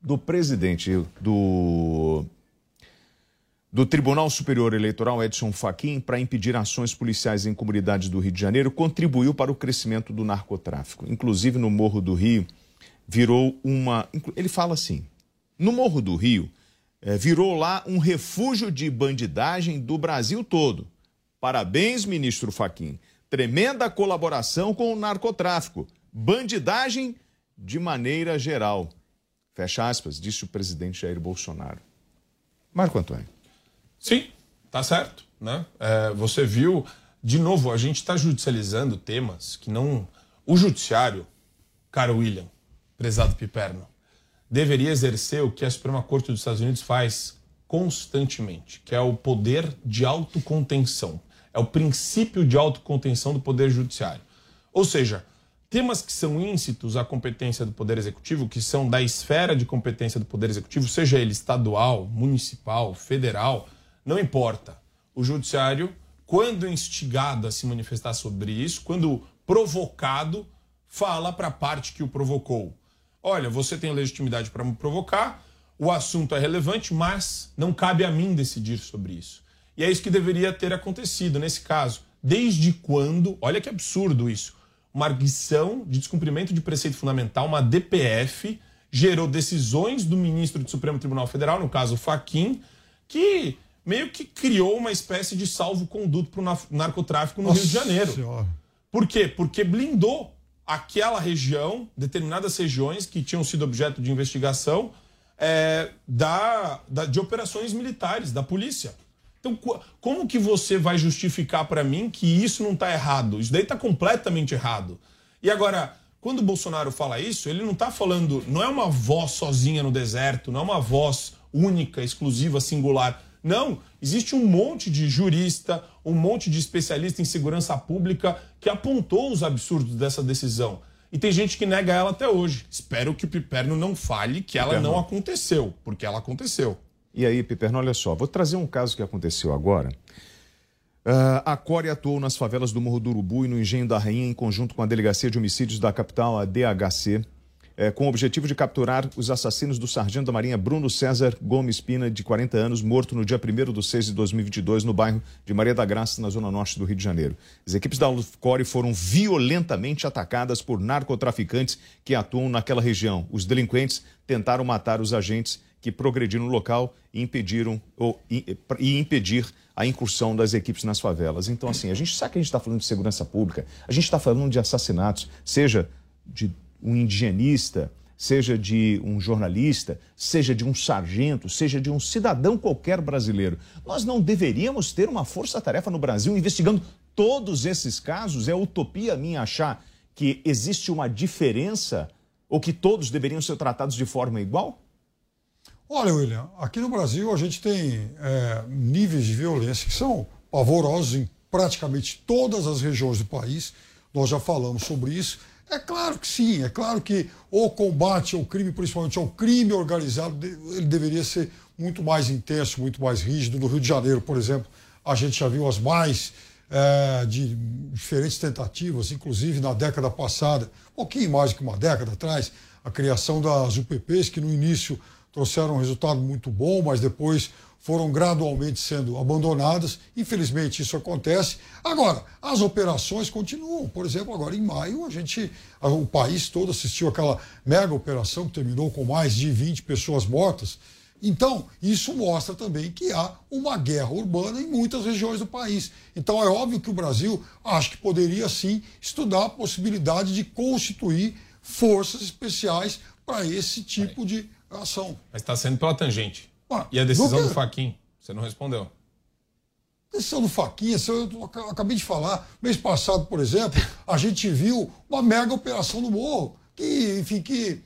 do presidente do do Tribunal Superior Eleitoral Edson Fachin para impedir ações policiais em comunidades do Rio de Janeiro contribuiu para o crescimento do narcotráfico. Inclusive no Morro do Rio virou uma. Ele fala assim: no Morro do Rio é, virou lá um refúgio de bandidagem do Brasil todo. Parabéns, ministro Fachin. Tremenda colaboração com o narcotráfico. Bandidagem de maneira geral. Fecha aspas, disse o presidente Jair Bolsonaro. Marco Antônio.
Sim, tá certo. Né? É, você viu, de novo, a gente está judicializando temas que não. O judiciário, caro William, prezado Piperno, deveria exercer o que a Suprema Corte dos Estados Unidos faz constantemente, que é o poder de autocontenção. É o princípio de autocontenção do Poder Judiciário. Ou seja, temas que são íncitos à competência do Poder Executivo, que são da esfera de competência do Poder Executivo, seja ele estadual, municipal, federal, não importa. O judiciário, quando instigado a se manifestar sobre isso, quando provocado, fala para a parte que o provocou: olha, você tem legitimidade para me provocar, o assunto é relevante, mas não cabe a mim decidir sobre isso. E é isso que deveria ter acontecido nesse caso. Desde quando, olha que absurdo isso, uma arguição de descumprimento de preceito fundamental, uma DPF, gerou decisões do ministro do Supremo Tribunal Federal, no caso Faquim, que meio que criou uma espécie de salvo-conduto para o narcotráfico no Nossa Rio de Janeiro. Senhora. Por quê? Porque blindou aquela região, determinadas regiões que tinham sido objeto de investigação é, da, da, de operações militares, da polícia. Então, como que você vai justificar para mim que isso não está errado? Isso daí está completamente errado. E agora, quando o Bolsonaro fala isso, ele não está falando, não é uma voz sozinha no deserto, não é uma voz única, exclusiva, singular não, existe um monte de jurista, um monte de especialista em segurança pública que apontou os absurdos dessa decisão. E tem gente que nega ela até hoje. Espero que o Piperno não fale que ela Piperno. não aconteceu, porque ela aconteceu.
E aí, Piperno, olha só, vou trazer um caso que aconteceu agora. Uh, a Core atuou nas favelas do Morro do Urubu e no Engenho da Rainha em conjunto com a Delegacia de Homicídios da capital, a DHC, é, com o objetivo de capturar os assassinos do sargento da Marinha Bruno César Gomes Pina, de 40 anos, morto no dia 1 de 6 de 2022, no bairro de Maria da Graça, na zona norte do Rio de Janeiro. As equipes da Core foram violentamente atacadas por narcotraficantes que atuam naquela região. Os delinquentes tentaram matar os agentes que progrediram no local e impediram ou, e, e impedir a incursão das equipes nas favelas. Então, assim, a gente sabe que a gente está falando de segurança pública, a gente está falando de assassinatos, seja de um indigenista, seja de um jornalista, seja de um sargento, seja de um cidadão qualquer brasileiro. Nós não deveríamos ter uma força-tarefa no Brasil investigando todos esses casos? É utopia minha achar que existe uma diferença ou que todos deveriam ser tratados de forma igual?
Olha, William, aqui no Brasil a gente tem é, níveis de violência que são pavorosos em praticamente todas as regiões do país. Nós já falamos sobre isso. É claro que sim, é claro que o combate ao crime, principalmente ao crime organizado, ele deveria ser muito mais intenso, muito mais rígido. No Rio de Janeiro, por exemplo, a gente já viu as mais é, de diferentes tentativas, inclusive na década passada, um pouquinho mais do que uma década atrás, a criação das UPPs, que no início trouxeram um resultado muito bom, mas depois foram gradualmente sendo abandonadas. Infelizmente, isso acontece. Agora, as operações continuam. Por exemplo, agora em maio, a gente, o país todo assistiu aquela mega operação que terminou com mais de 20 pessoas mortas. Então, isso mostra também que há uma guerra urbana em muitas regiões do país. Então, é óbvio que o Brasil acho que poderia sim estudar a possibilidade de constituir forças especiais para esse tipo de ação.
Mas está sendo pela tangente. E a decisão do, Faquin? Você não respondeu.
Decisão do Faquinha, eu acabei de falar. Mês passado, por exemplo, a gente viu uma mega operação no morro, que, enfim, que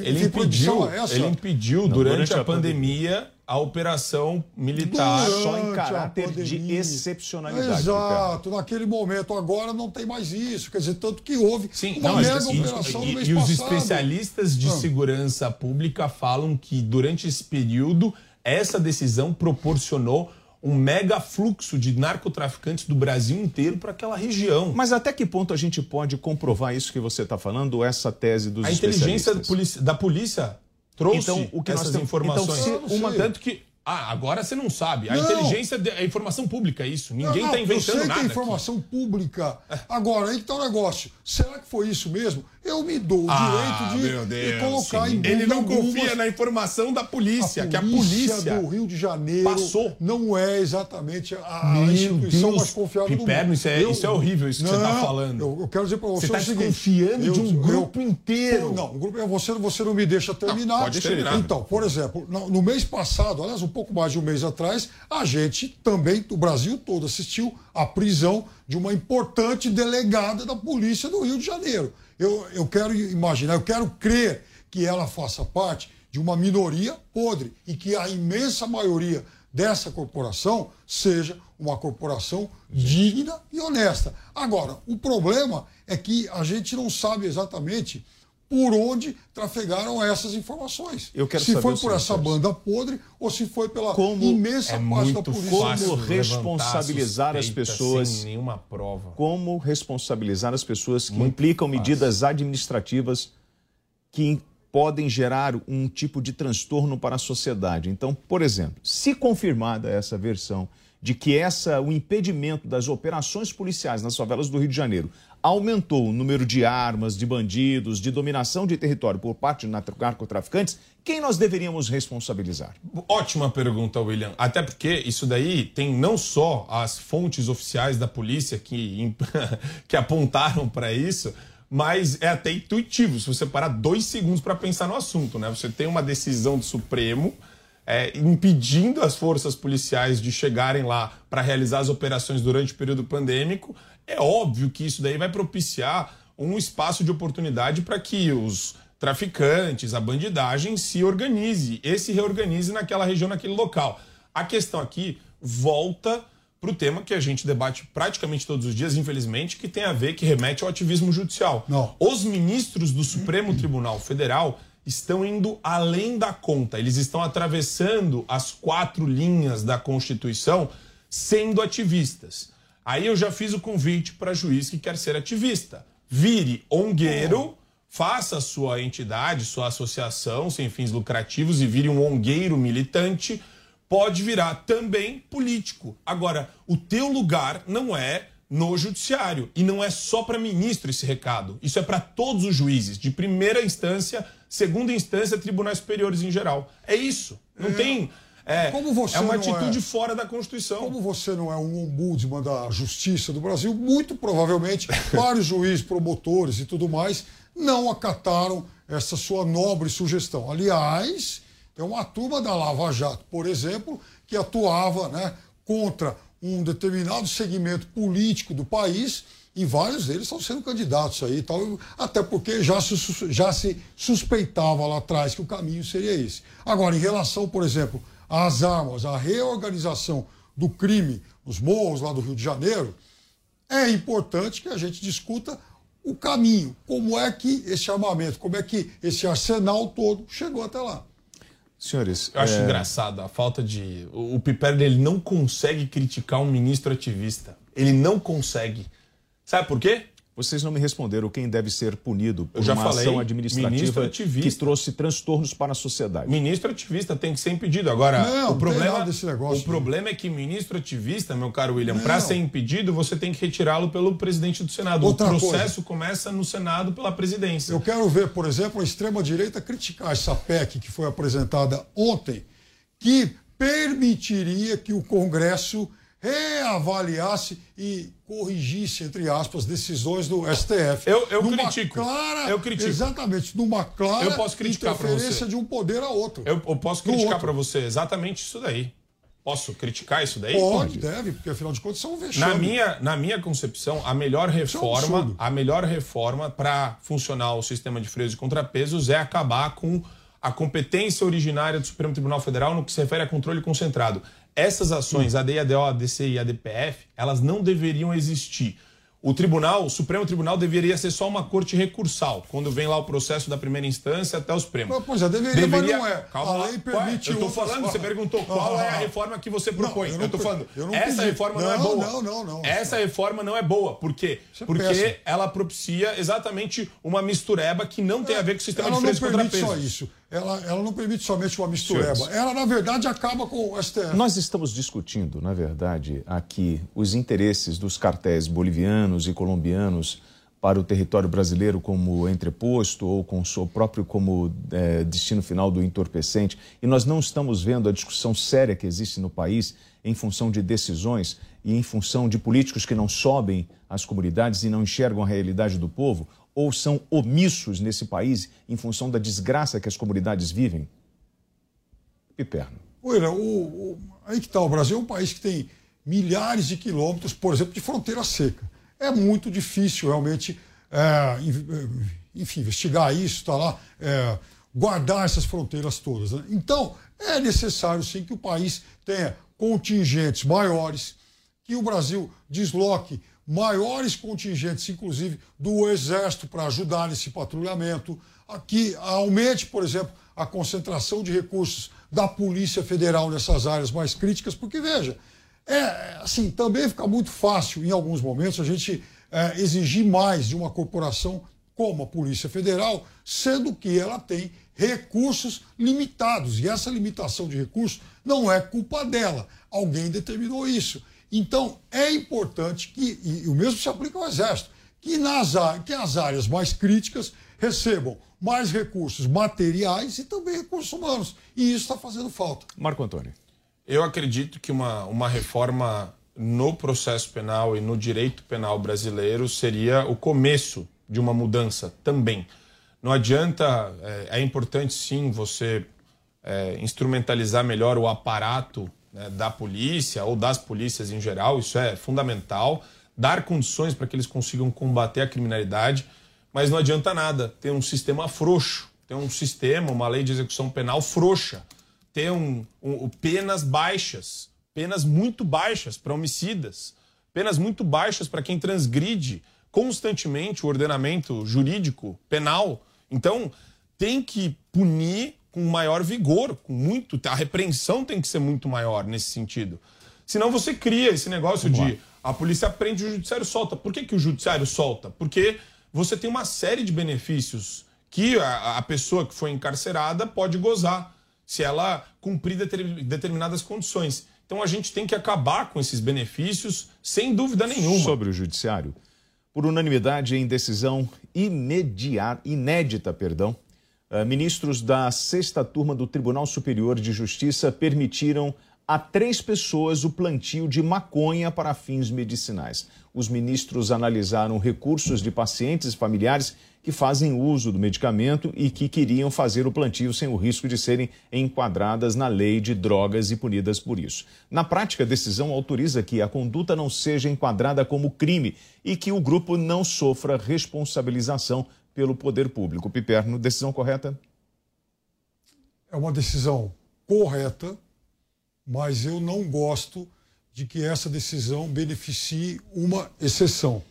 ele impediu, essa? ele impediu Não, durante, durante, a, a pandemia, pandemia, a operação militar
durante só em caráter de excepcionalidade.
Exato, naquele momento. Agora não tem mais isso. Quer dizer, tanto que houve
Sim, uma não, mega isso, operação e, no mês e passado. os especialistas de ah. segurança pública falam que durante esse período essa decisão proporcionou um mega fluxo de narcotraficantes do Brasil inteiro para aquela região.
Mas até que ponto a gente pode comprovar isso que você está falando, essa tese dos
A inteligência da polícia, da polícia trouxe então, o que essas nós temos, informações. Então, se uma, tanto que ah, agora você não sabe. A não. inteligência é informação pública, é isso. Ninguém está inventando
eu sei
nada.
Que é informação aqui. pública. Agora, aí que está o negócio. Será que foi isso mesmo? Eu me dou o ah, direito de, de colocar sim.
em Ele não algumas... confia na informação da polícia, a que a polícia
do Rio de Janeiro passou. não é exatamente a, a instituição Deus. mais confiável
Piperno, do mundo. Isso é, eu, isso é horrível, isso que não, você está falando.
Eu, eu, quero dizer para você,
você
está
desconfiando de um grupo inteiro.
Não, um grupo, você, você não me deixa terminar. Não,
pode terminar.
Então, por exemplo, no, no mês passado, aliás, um pouco mais de um mês atrás, a gente também, o Brasil todo, assistiu à prisão de uma importante delegada da polícia do Rio de Janeiro eu, eu quero imaginar, eu quero crer que ela faça parte de uma minoria podre e que a imensa maioria dessa corporação seja uma corporação digna e honesta. Agora, o problema é que a gente não sabe exatamente por onde trafegaram essas informações.
Eu quero
se
saber
foi por essa banda podre ou se foi pela como imensa é parte da polícia.
Como responsabilizar as pessoas
sem nenhuma prova.
Como responsabilizar as pessoas que muito implicam fácil. medidas administrativas que podem gerar um tipo de transtorno para a sociedade. Então, por exemplo, se confirmada essa versão de que essa o impedimento das operações policiais nas favelas do Rio de Janeiro aumentou o número de armas, de bandidos, de dominação de território por parte de narcotraficantes, quem nós deveríamos responsabilizar?
Ótima pergunta, William. Até porque isso daí tem não só as fontes oficiais da polícia que, que apontaram para isso, mas é até intuitivo se você parar dois segundos para pensar no assunto, né? Você tem uma decisão do Supremo é, impedindo as forças policiais de chegarem lá para realizar as operações durante o período pandêmico, é óbvio que isso daí vai propiciar um espaço de oportunidade para que os traficantes, a bandidagem se organize e se reorganize naquela região, naquele local. A questão aqui volta para o tema que a gente debate praticamente todos os dias, infelizmente, que tem a ver, que remete ao ativismo judicial.
Não.
Os ministros do Supremo Tribunal Federal estão indo além da conta. Eles estão atravessando as quatro linhas da Constituição sendo ativistas. Aí eu já fiz o convite para juiz que quer ser ativista. Vire ongueiro, faça sua entidade, sua associação sem fins lucrativos e vire um ongueiro militante. Pode virar também político. Agora, o teu lugar não é no judiciário. E não é só para ministro esse recado. Isso é para todos os juízes, de primeira instância, segunda instância, tribunais superiores em geral. É isso. Não é. tem. É, é uma atitude é, fora da Constituição.
Como você não é um ombudsman da justiça do Brasil, muito provavelmente vários juízes, promotores e tudo mais não acataram essa sua nobre sugestão. Aliás, tem uma turma da Lava Jato, por exemplo, que atuava né, contra um determinado segmento político do país e vários deles estão sendo candidatos aí, tal, até porque já se, já se suspeitava lá atrás que o caminho seria esse. Agora, em relação, por exemplo, às armas, à reorganização do crime nos morros lá do Rio de Janeiro, é importante que a gente discuta o caminho, como é que esse armamento, como é que esse arsenal todo chegou até lá.
Senhores,
eu acho
é...
engraçado a falta de. O, o Piperno ele não consegue criticar um ministro ativista. Ele não consegue. Sabe por quê?
Vocês não me responderam quem deve ser punido por uma
falei,
ação administrativa que trouxe transtornos para a sociedade.
Ministro ativista tem que ser impedido. Agora,
Não,
o problema,
desse negócio,
o problema é que ministro ativista, meu caro William, para ser impedido, você tem que retirá-lo pelo presidente do Senado.
Outra
o processo começa no Senado pela presidência.
Eu quero ver, por exemplo, a extrema-direita criticar essa PEC que foi apresentada ontem, que permitiria que o Congresso reavaliasse e corrigisse, entre aspas, decisões do STF.
Eu, eu critico.
Clara,
eu critico.
Exatamente, numa clara
Eu posso criticar
interferência de um poder a outro.
Eu, eu posso criticar para você exatamente isso daí. Posso criticar isso daí?
Pode, deve, porque afinal de contas são um vexame.
Na minha, na minha concepção, a melhor reforma,
absurdo.
a melhor reforma para funcionar o sistema de freios e contrapesos é acabar com a competência originária do Supremo Tribunal Federal no que se refere a controle concentrado. Essas ações,
Hum.
a DIADO, a ADC e a DPF, elas não deveriam existir. O tribunal, o Supremo Tribunal deveria ser só uma corte recursal, quando vem lá o processo da primeira instância até o Supremo.
Não, pois é, deveria, mas não é.
Calma
A
lá.
lei
Qual é?
permite
Eu tô falando, você
formas.
perguntou qual
Ah,
é a reforma que você propõe.
eu
eu,
não
tô
per-
falando,
eu não
essa
pedi.
reforma não, é
Não,
boa.
não, não, não.
Essa reforma não é boa. Por quê?
Isso é
Porque
péssimo.
ela propicia exatamente uma mistureba que não tem a ver com o sistema de
não
freios e
permite
contrapesos.
só isso. Ela, ela não permite somente uma mistureba.
Senhores.
Ela, na verdade, acaba com o STF.
Nós estamos discutindo, na verdade, aqui os interesses dos cartéis bolivianos e colombianos para o território brasileiro como entreposto ou com o seu próprio como eh, destino final do entorpecente. E nós não estamos vendo a discussão séria que existe no país em função de decisões e em função de políticos que não sobem às comunidades e não enxergam a realidade do povo ou são omissos nesse país em função da desgraça que as comunidades vivem. Piperno.
Olha, o, o- aí que está, o Brasil é um país que tem milhares de quilômetros, por exemplo, de fronteira seca. É muito difícil realmente, é, é, enfim, investigar isso, tá lá, é, guardar essas fronteiras todas. né? Então, é necessário sim que o país tenha contingentes maiores, que o Brasil desloque maiores contingentes, inclusive do Exército, para ajudar nesse patrulhamento, que aumente, por exemplo, a concentração de recursos da Polícia Federal nessas áreas mais críticas, porque, veja, é, assim, também fica muito fácil, em alguns momentos, a gente é, exigir mais de uma corporação como a Polícia Federal, sendo que ela tem recursos limitados. E essa limitação de recursos não é culpa dela. Alguém determinou isso. Então, é importante que, e o mesmo se aplica ao Exército, que, nas, que as áreas mais críticas recebam mais recursos materiais e também recursos humanos. E isso está fazendo falta.
Marco Antônio.
Eu acredito que uma, uma reforma no processo penal e no direito penal brasileiro seria o começo de uma mudança também. Não adianta, é, é importante sim você é, instrumentalizar melhor o aparato né, da polícia ou das polícias em geral, isso é fundamental, dar condições para que eles consigam combater a criminalidade, mas não adianta nada ter um sistema frouxo, ter um sistema, uma lei de execução penal frouxa ter um, um- penas baixas, penas muito baixas para homicidas, penas muito baixas para quem transgride constantemente o ordenamento jurídico penal. Então, tem que punir com maior vigor, com muito, a repreensão tem que ser muito maior nesse sentido. Senão você cria esse negócio de a polícia prende o judiciário solta. Por que, que o judiciário solta? Porque você tem uma série de benefícios que a, a pessoa que foi encarcerada pode gozar se ela cumprir deter- determinadas condições. Então a gente tem que acabar com esses benefícios sem dúvida nenhuma.
Sobre o judiciário, por unanimidade em decisão imediata, inédita, perdão, ministros da sexta turma do Tribunal Superior de Justiça permitiram a três pessoas o plantio de maconha para fins medicinais. Os ministros analisaram recursos de pacientes e familiares que fazem uso do medicamento e que queriam fazer o plantio sem o risco de serem enquadradas na lei de drogas e punidas por isso. Na prática, a decisão autoriza que a conduta não seja enquadrada como crime e que o grupo não sofra responsabilização pelo poder público. Piperno, decisão correta?
É uma decisão correta, mas eu não gosto de que essa decisão beneficie uma exceção.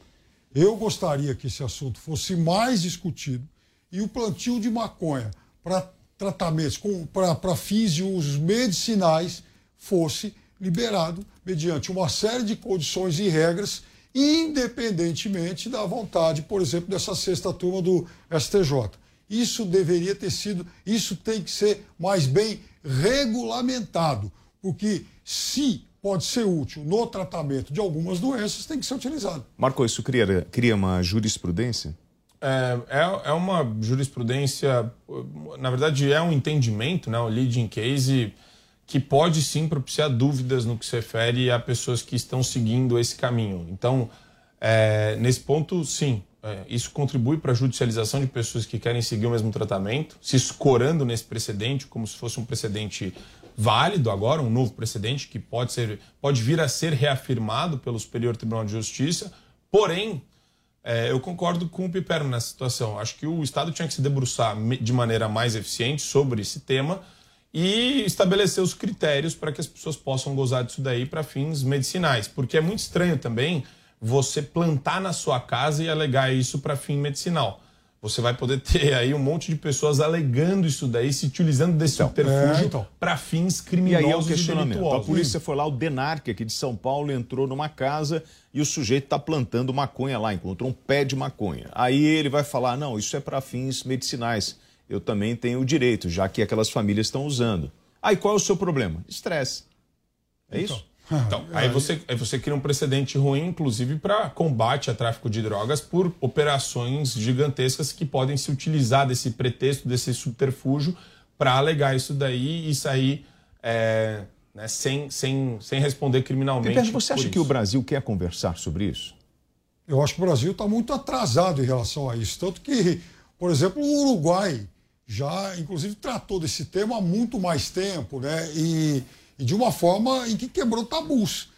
Eu gostaria que esse assunto fosse mais discutido e o plantio de maconha para tratamentos, para fins de usos medicinais, fosse liberado mediante uma série de condições e regras, independentemente da vontade, por exemplo, dessa sexta turma do STJ. Isso deveria ter sido, isso tem que ser mais bem regulamentado, porque se pode ser útil no tratamento de algumas doenças, tem que ser utilizado.
Marco, isso cria, cria uma jurisprudência?
É, é, é, uma jurisprudência, na verdade é um entendimento, né, o leading case, que pode sim propiciar dúvidas no que se refere a pessoas que estão seguindo esse caminho. Então, é, nesse ponto, sim, é, isso contribui para a judicialização de pessoas que querem seguir o mesmo tratamento, se escorando nesse precedente como se fosse um precedente válido agora, um novo precedente que pode, ser, pode vir a ser reafirmado pelo Superior Tribunal de Justiça. Porém, é, eu concordo com o Piperno nessa situação. Acho que o Estado tinha que se debruçar de maneira mais eficiente sobre esse tema e estabelecer os critérios para que as pessoas possam gozar disso daí para fins medicinais. Porque é muito estranho também você plantar na sua casa e alegar isso para fim medicinal você vai poder ter aí um monte de pessoas alegando isso daí, se utilizando desse então, subterfúgio é, então. para fins criminosos
e aí é o questionamento. A polícia foi lá, o Denarc aqui de São Paulo entrou numa casa e o sujeito está plantando maconha lá, encontrou um pé de maconha. Aí ele vai falar, não, isso é para fins medicinais. Eu também tenho o direito, já que aquelas famílias estão usando. Aí qual é o seu problema? Estresse. É então. isso?
Então, aí você, aí você cria um precedente ruim, inclusive, para combate a tráfico de drogas por operações gigantescas que podem se utilizar desse pretexto, desse subterfúgio, para alegar isso daí e sair é, né, sem, sem, sem responder criminalmente.
Pedro, você acha que o Brasil quer conversar sobre isso?
Eu acho que o Brasil está muito atrasado em relação a isso. Tanto que, por exemplo, o Uruguai já, inclusive, tratou desse tema há muito mais tempo, né? E e de uma forma em que quebrou tabus.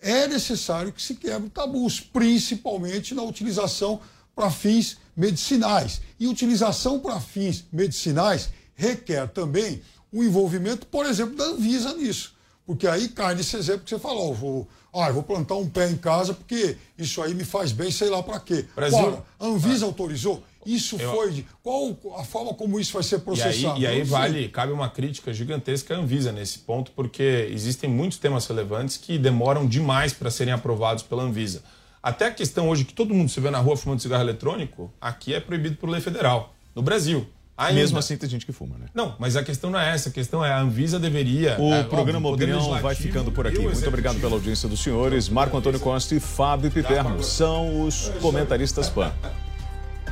É necessário que se quebre tabus, principalmente na utilização para fins medicinais. E utilização para fins medicinais requer também o envolvimento, por exemplo, da Anvisa nisso. Porque aí cai nesse exemplo que você falou, vou, ah, eu vou plantar um pé em casa porque isso aí me faz bem, sei lá para quê. Brasil... Ora, a Anvisa ah. autorizou? Isso eu... foi. Qual a forma como isso vai ser processado?
E aí, e aí vale, cabe uma crítica gigantesca à Anvisa nesse ponto, porque existem muitos temas relevantes que demoram demais para serem aprovados pela Anvisa. Até a questão hoje que todo mundo se vê na rua fumando cigarro eletrônico, aqui é proibido por lei federal. No Brasil.
Ainda. Mesmo assim tem gente que fuma, né?
Não, mas a questão não é essa. A questão é a Anvisa deveria.
O é, programa óbvio, Opinião vai ficando por aqui. Muito obrigado pela audiência dos senhores. Marco Antônio Costa e Fábio Piperno são os comentaristas PAN.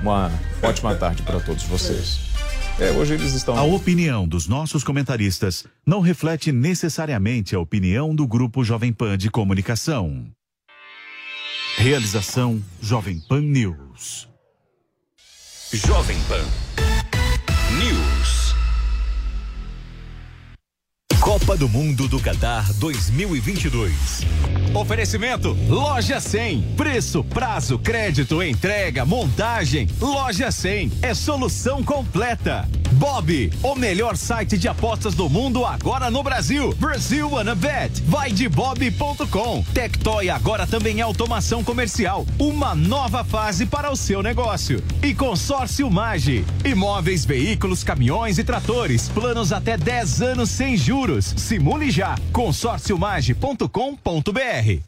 Uma ótima tarde para todos vocês. É, hoje eles estão.
A opinião dos nossos comentaristas não reflete necessariamente a opinião do Grupo Jovem Pan de Comunicação. Realização Jovem Pan News.
Jovem Pan Copa do Mundo do Qatar 2022.
Oferecimento Loja 100. Preço, prazo, crédito, entrega, montagem. Loja 100 é solução completa. Bob, o melhor site de apostas do mundo agora no Brasil. Brasil Wanna Bet. Vai de bob.com. Tectoy agora também é automação comercial. Uma nova fase para o seu negócio. E Consórcio Mage. Imóveis, veículos, caminhões e tratores. Planos até 10 anos sem juros Simule já. consórciomage.com.br.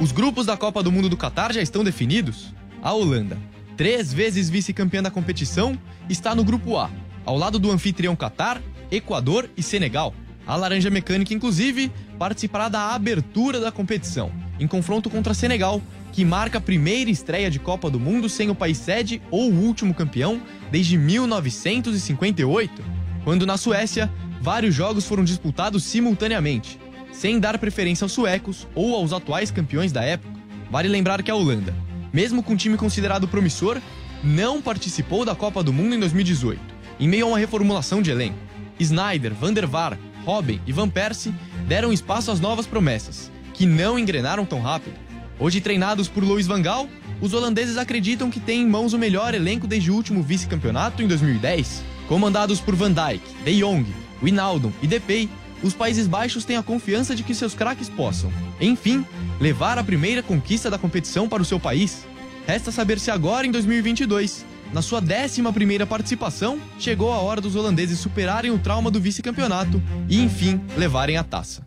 Os grupos da Copa do Mundo do Catar já estão definidos? A Holanda, três vezes vice-campeã da competição, está no grupo A, ao lado do anfitrião Catar, Equador e Senegal. A Laranja Mecânica, inclusive, participará da abertura da competição, em confronto contra Senegal, que marca a primeira estreia de Copa do Mundo sem o país sede ou o último campeão desde 1958, quando na Suécia vários jogos foram disputados simultaneamente, sem dar preferência aos suecos ou aos atuais campeões da época. Vale lembrar que a Holanda, mesmo com um time considerado promissor, não participou da Copa do Mundo em 2018, em meio a uma reformulação de elenco. Snyder, Van der Vaart, Robben e Van Persie deram espaço às novas promessas, que não engrenaram tão rápido. Hoje treinados por Louis van Gaal, os holandeses acreditam que têm em mãos o melhor elenco desde o último vice-campeonato em 2010. Comandados por Van Dijk, De Jong, Wijnaldum e Depay, os Países Baixos têm a confiança de que seus craques possam, enfim, levar a primeira conquista da competição para o seu país. Resta saber se agora, em 2022, na sua 11 participação, chegou a hora dos holandeses superarem o trauma do vice-campeonato e, enfim, levarem a taça.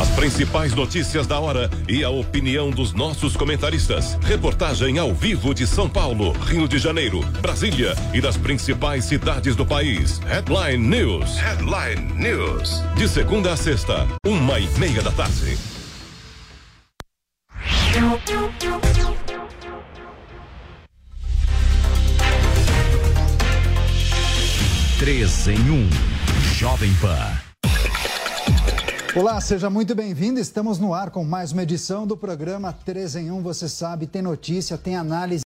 As principais notícias da hora e a opinião dos nossos comentaristas. Reportagem ao vivo de São Paulo, Rio de Janeiro, Brasília e das principais cidades do país. Headline News. Headline News. De segunda a sexta, uma e meia da tarde.
Três em um. Jovem Pan.
Olá, seja muito bem-vindo. Estamos no ar com mais uma edição do programa 3 em 1. Você sabe, tem notícia, tem análise.